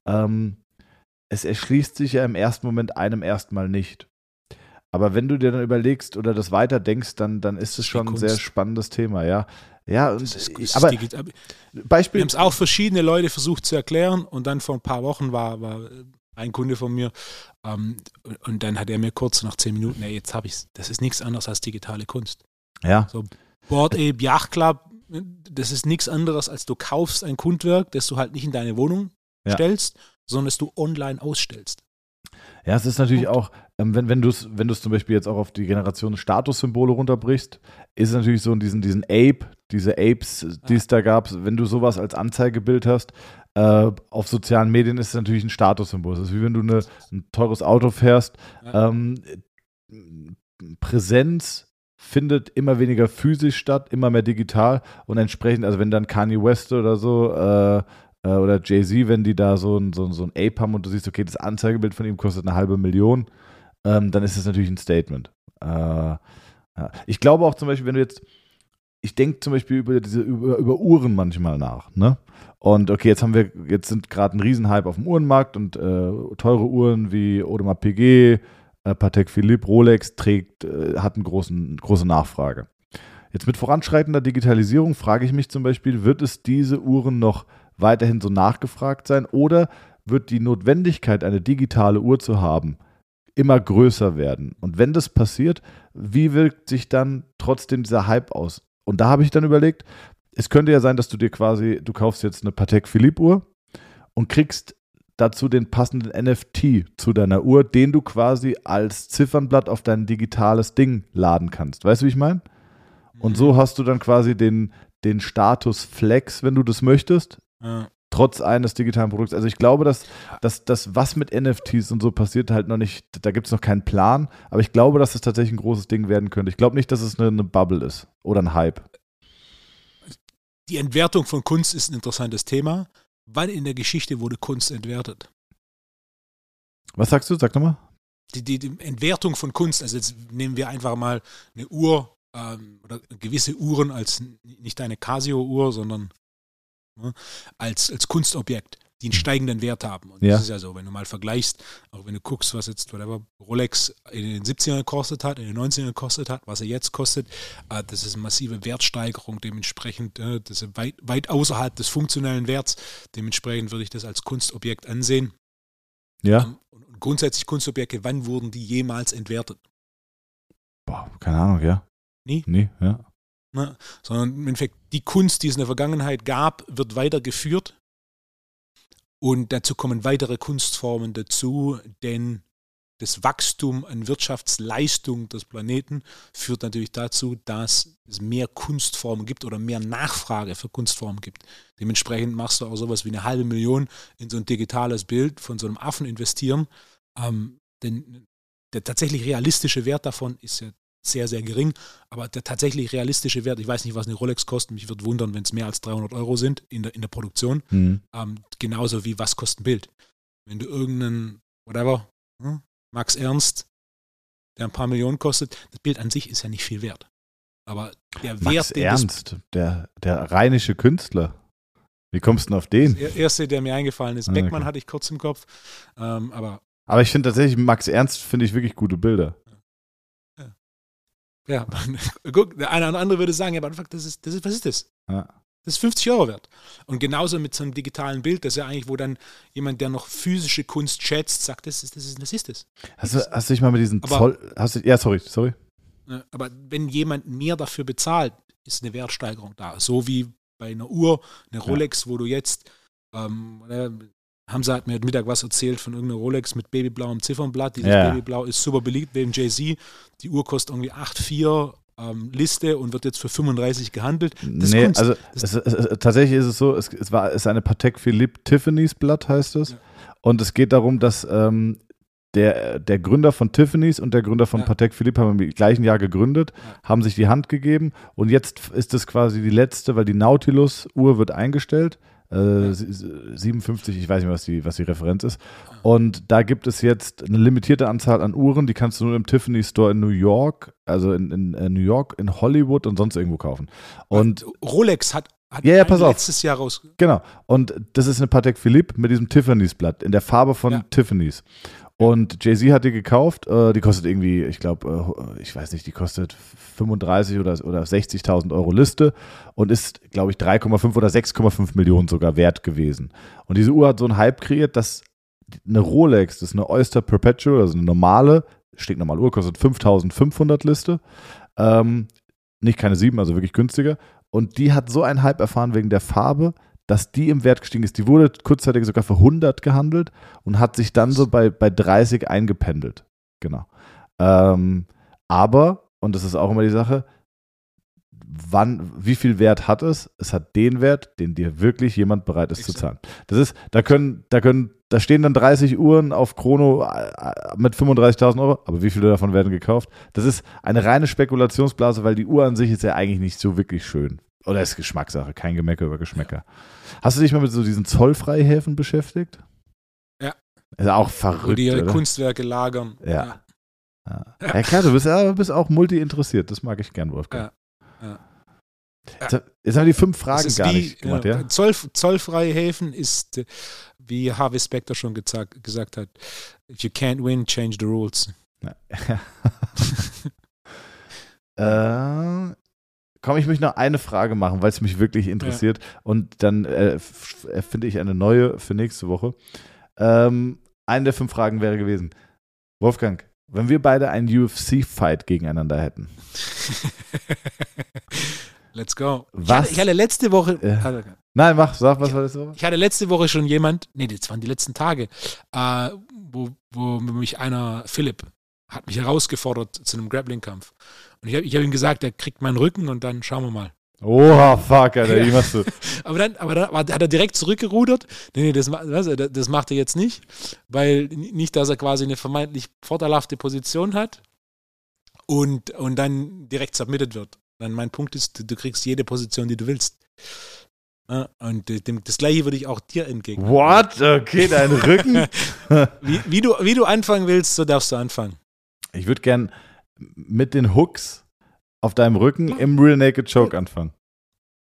Ähm, es erschließt sich ja im ersten Moment einem erstmal nicht. Aber wenn du dir dann überlegst oder das weiter denkst, dann, dann ist es schon ein sehr spannendes Thema, ja. Ja, und, ist, ist aber Beispiel. Wir haben es auch verschiedene Leute versucht zu erklären und dann vor ein paar Wochen war, war ein Kunde von mir ähm, und dann hat er mir kurz nach zehn Minuten, ey, jetzt habe ich das ist nichts anderes als digitale Kunst. Ja. So, Board Ape Yacht Club, das ist nichts anderes als du kaufst ein Kunstwerk, das du halt nicht in deine Wohnung ja. stellst, sondern das du online ausstellst. Ja, es ist natürlich auch, ähm, wenn, wenn du es wenn zum Beispiel jetzt auch auf die Generation Statussymbole runterbrichst, ist es natürlich so diesen, diesen Ape, diese Apes, die es da gab, wenn du sowas als Anzeigebild hast, äh, auf sozialen Medien ist es natürlich ein Statussymbol. Das ist wie wenn du eine, ein teures Auto fährst. Ähm, Präsenz findet immer weniger physisch statt, immer mehr digital und entsprechend, also wenn dann Kanye West oder so äh, äh, oder Jay-Z, wenn die da so ein, so, so ein Ape haben und du siehst, okay, das Anzeigebild von ihm kostet eine halbe Million, ähm, dann ist das natürlich ein Statement. Äh, ja. Ich glaube auch zum Beispiel, wenn du jetzt, ich denke zum Beispiel über diese über, über Uhren manchmal nach, ne? Und okay, jetzt haben wir, jetzt sind gerade ein Riesenhype auf dem Uhrenmarkt und äh, teure Uhren wie Audemars PG, äh, Patek Philippe, Rolex trägt, äh, hat eine große Nachfrage. Jetzt mit voranschreitender Digitalisierung frage ich mich zum Beispiel, wird es diese Uhren noch weiterhin so nachgefragt sein oder wird die Notwendigkeit, eine digitale Uhr zu haben, immer größer werden? Und wenn das passiert, wie wirkt sich dann trotzdem dieser Hype aus? Und da habe ich dann überlegt, es könnte ja sein, dass du dir quasi, du kaufst jetzt eine Patek Philippe Uhr und kriegst dazu den passenden NFT zu deiner Uhr, den du quasi als Ziffernblatt auf dein digitales Ding laden kannst. Weißt du, wie ich meine? Und so mhm. hast du dann quasi den, den Status Flex, wenn du das möchtest, ja. Trotz eines digitalen Produkts. Also ich glaube, dass, dass das, was mit NFTs und so passiert, halt noch nicht, da gibt es noch keinen Plan, aber ich glaube, dass es tatsächlich ein großes Ding werden könnte. Ich glaube nicht, dass es eine, eine Bubble ist oder ein Hype. Die Entwertung von Kunst ist ein interessantes Thema. Wann in der Geschichte wurde Kunst entwertet? Was sagst du? Sag nochmal. Die, die, die Entwertung von Kunst, also jetzt nehmen wir einfach mal eine Uhr ähm, oder gewisse Uhren als nicht eine Casio-Uhr, sondern ne, als, als Kunstobjekt, die einen steigenden Wert haben. Und ja. das ist ja so, wenn du mal vergleichst, auch wenn du guckst, was jetzt whatever, Rolex in den 70ern gekostet hat, in den 90ern gekostet hat, was er jetzt kostet, äh, das ist eine massive Wertsteigerung, dementsprechend, äh, das ist weit, weit außerhalb des funktionellen Werts, dementsprechend würde ich das als Kunstobjekt ansehen. Ja. Ähm, und grundsätzlich Kunstobjekte, wann wurden die jemals entwertet? Boah, keine Ahnung, ja. Nie? Nie, ja. Ne? Sondern im Endeffekt die Kunst, die es in der Vergangenheit gab, wird weitergeführt. Und dazu kommen weitere Kunstformen dazu, denn das Wachstum an Wirtschaftsleistung des Planeten führt natürlich dazu, dass es mehr Kunstformen gibt oder mehr Nachfrage für Kunstformen gibt. Dementsprechend machst du auch sowas wie eine halbe Million in so ein digitales Bild von so einem Affen investieren. Ähm, denn der tatsächlich realistische Wert davon ist ja sehr, sehr gering. Aber der tatsächlich realistische Wert, ich weiß nicht, was eine Rolex kostet, mich würde wundern, wenn es mehr als 300 Euro sind in der, in der Produktion. Mhm. Ähm, genauso wie was kostet ein Bild. Wenn du irgendeinen, whatever, hm, Max Ernst, der ein paar Millionen kostet, das Bild an sich ist ja nicht viel wert. Aber der Max Wert. Ernst, der, der rheinische Künstler. Wie kommst du denn auf den? Der erste, der mir eingefallen ist. Ah, Beckmann okay. hatte ich kurz im Kopf. Ähm, aber aber ich finde tatsächlich, Max Ernst finde ich wirklich gute Bilder. Ja, guck, der eine oder andere würde sagen, ja, aber das ist, das ist, was ist das? Ja. Das ist 50 Euro wert. Und genauso mit so einem digitalen Bild, das ist ja eigentlich, wo dann jemand, der noch physische Kunst schätzt, sagt, das ist das. Ist, das, ist das. Hast, du, hast du dich mal mit diesen aber, Zoll. Hast du, ja, sorry, sorry. Aber wenn jemand mehr dafür bezahlt, ist eine Wertsteigerung da. So wie bei einer Uhr, eine Rolex, ja. wo du jetzt ähm, Hamza hat mir heute Mittag was erzählt von irgendeiner Rolex mit babyblauem Ziffernblatt. Dieses ja. Babyblau ist super beliebt wegen Jay-Z. Die Uhr kostet irgendwie 8,4. ähm, Liste und wird jetzt für 35 gehandelt. Das nee, also es, es, es, tatsächlich ist es so, es, es war es ist eine Patek Philippe Tiffany's Blatt heißt es. Ja. Und es geht darum, dass ähm, der, der Gründer von Tiffany's und der Gründer von Ja. Patek Philippe haben im gleichen Jahr gegründet, Ja. haben sich die Hand gegeben und jetzt ist es quasi die letzte, weil die Nautilus-Uhr wird eingestellt. Äh, Ja. sie- sie- 57, ich weiß nicht, was die, was die Referenz ist. Und da gibt es jetzt eine limitierte Anzahl an Uhren, die kannst du nur im Tiffany Store in New York, also in, in, äh, New York, in Hollywood und sonst irgendwo kaufen. Und Rolex hat, hat Ja, ja, pass auf. letztes Jahr raus. Genau. Und das ist eine Patek Philippe mit diesem Tiffany's Blatt in der Farbe von Ja. Tiffany's. Und Jay-Z hat die gekauft. Äh, die kostet irgendwie, ich glaube, äh, ich weiß nicht, die kostet 35 oder, oder 60.000 Euro Liste und ist, glaube ich, 3,5 oder 6,5 Millionen sogar wert gewesen. Und diese Uhr hat so einen Hype kreiert, dass eine Rolex, das ist eine Oyster Perpetual, also eine normale, stinknormale Uhr, kostet 5.500 Liste. Ähm, nicht keine 7, also wirklich günstiger. Und die hat so einen Hype erfahren wegen der Farbe, dass die im Wert gestiegen ist. Die wurde kurzzeitig sogar für 100 gehandelt und hat sich dann so bei, bei 30 eingependelt. Genau. Ähm, aber, und das ist auch immer die Sache, wann, wie viel Wert hat es? Es hat den Wert, den dir wirklich jemand bereit ist zu zahlen. Das ist, da können, da können, da stehen dann 30 Uhren auf Chrono äh, mit 35.000 Euro, aber wie viele davon werden gekauft? Das ist eine reine Spekulationsblase, weil die Uhr an sich ist ja eigentlich nicht so wirklich schön. Oder ist Geschmackssache, kein Gemecker über Geschmäcker. Hast du dich mal mit so diesen Zollfreihäfen beschäftigt? Ja. Ist auch Wo verrückt, die ihre oder? Kunstwerke lagern. Ja. Ja. ja, klar, du bist, ja, bist auch multi-interessiert. Das mag ich gern, Wolfgang. Ja, ja. Jetzt, jetzt haben die fünf Fragen gar wie, nicht gemacht, ja, ja? Zoll, zollfreie Häfen ist, äh, wie Harvey Specter schon gesagt, gesagt hat, if you can't win, change the rules. äh, komm, ich möchte noch eine Frage machen, weil es mich wirklich interessiert. Und dann äh, f- erfinde ich eine neue für nächste Woche. Ähm, eine der fünf Fragen wäre gewesen: Wolfgang, wenn wir beide einen UFC-Fight gegeneinander hätten, Let's go. Ich Was? hatte, ich hatte letzte Woche, Ja. nein, mach, sag, was war das so? ich hatte letzte Woche schon jemand, nee, das waren die letzten Tage, äh, wo, wo mich einer, Philipp, hat mich herausgefordert zu einem Grappling-Kampf. Und ich habe ich hab ihm gesagt, er kriegt meinen Rücken und dann schauen wir mal. Oha, fuck, Alter, wie machst du? Aber dann, aber dann hat er direkt zurückgerudert. Nee, nee, das, das macht er jetzt nicht, weil nicht, dass er quasi eine vermeintlich vorteilhafte Position hat und, und dann direkt submitted wird. Dann mein Punkt ist, du, du kriegst jede Position, die du willst. Und äh, dem, das gleiche würde ich auch dir entgegen. What? Okay, dein Rücken? Wie, wie, du, wie du anfangen willst, so darfst du anfangen. Ich würde gern mit den Hooks auf deinem Rücken im Real Naked Choke anfangen.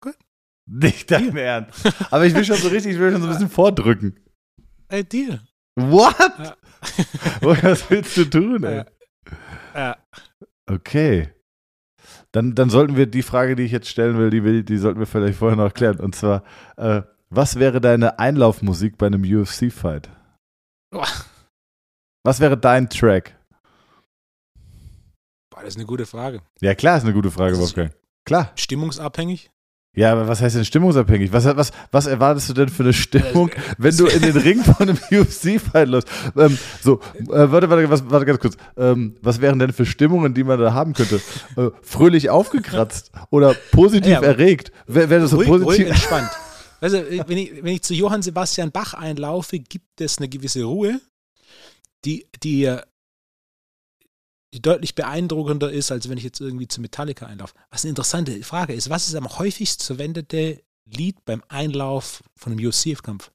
Gut. Nicht dein Ernst. Aber ich will schon so richtig, ich will schon so ein bisschen vordrücken. Äh, dir. What? Ja. Was willst du tun, ey? Ja. Okay. Dann, dann sollten wir die Frage, die ich jetzt stellen will, die, die sollten wir vielleicht vorher noch klären. Und zwar, äh, was wäre deine Einlaufmusik bei einem UFC-Fight? Was wäre dein Track? Das ist eine gute Frage. Ja, klar, ist eine gute Frage, Wolfgang. Klar. Stimmungsabhängig? Ja, aber was heißt denn stimmungsabhängig? Was, was, was erwartest du denn für eine Stimmung, wenn du in den Ring von einem UFC-Fight läufst? Ähm, so, äh, warte, warte, was, warte ganz kurz. Ähm, was wären denn für Stimmungen, die man da haben könnte? Äh, fröhlich aufgekratzt oder positiv Ja, erregt? Wäre wär das so ruhig, ruhig positiv? entspannt. Also, wenn ich, wenn ich zu Johann Sebastian Bach einlaufe, gibt es eine gewisse Ruhe, die, die, äh, die deutlich beeindruckender ist, als wenn ich jetzt irgendwie zu Metallica einlaufe. Was eine interessante Frage ist, was ist am häufigst verwendete Lied beim Einlauf von einem UFC-Kampf?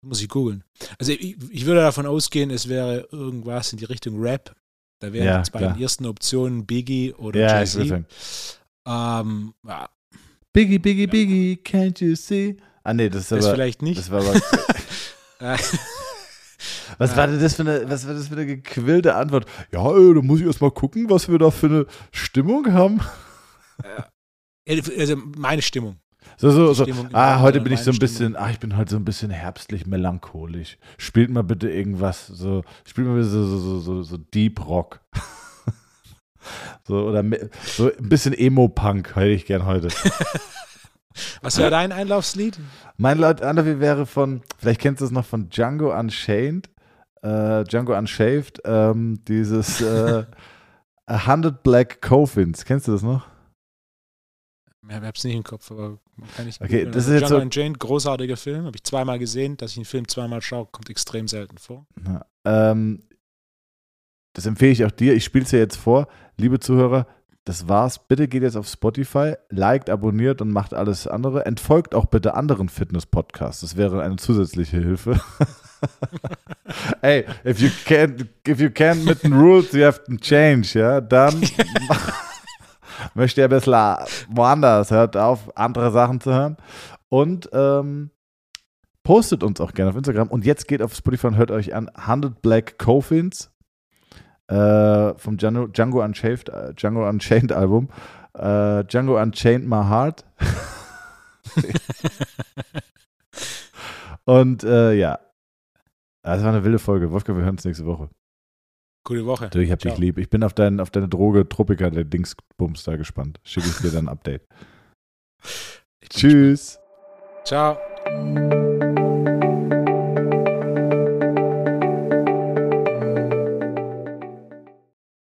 Muss ich googeln. Also ich, ich würde davon ausgehen, es wäre irgendwas in die Richtung Rap. Da wären Ja, jetzt bei den ersten Optionen Biggie oder Ja, Jay-Z. Ähm, ja, Biggie, Biggie, Biggie, can't you see? Ah, nee, das ist das aber. vielleicht nicht. Das war aber. Äh, Was war denn das für eine, was war das für eine gequillte Antwort? Ja, äh, da muss ich erst mal gucken, was wir da für eine Stimmung haben. also meine Stimmung. So, so, so. Stimmung Ah, heute bin ich so ein bisschen, ah, ich bin heute so ein bisschen herbstlich melancholisch. Spielt mal bitte irgendwas, so, spielt mal bitte so, so, so, so, Deep Rock. so, oder so ein bisschen Emo-Punk hätte ich gern heute. Was wäre dein Einlaufslied? mein Anderwe wäre von, vielleicht kennst du es noch von Django Unchained, äh, Django Unshaved, ähm, dieses äh, A Hundred Black Coffins. Kennst du das noch? Ich habe es nicht im Kopf, aber kann ich. Okay, das ist Also jetzt so- Unchained, großartiger Film. Habe ich zweimal gesehen. Dass ich einen Film zweimal schaue, kommt extrem selten vor. Ja, ähm, das empfehle ich auch dir. Ich spiele es dir jetzt vor. Liebe Zuhörer, das war's. Bitte geht jetzt auf Spotify, liked, abonniert und macht alles andere. Entfolgt auch bitte anderen Fitness-Podcasts. Das wäre eine zusätzliche Hilfe. Ey, if you can't, if you can't mit den Rules, you have to change, ja, dann möchte ihr ein bisschen woanders, hört auf, andere Sachen zu hören. Und ähm, postet uns auch gerne auf Instagram. Und jetzt geht auf Spotify und hört euch an 100 Black Coffins äh, vom Django, Django, Unchained, äh, Django Unchained Album. Äh, Django Unchained My Heart. und äh, ja, das war eine wilde Folge. Wolfgang, wir hören uns nächste Woche. Gute Woche. Du, ich hab dich Ciao. lieb. Ich bin auf, dein, auf deine Droge Tropica, der Dingsbums da gespannt. Schicke ich dir dann ein Update. Tschüss. Ciao.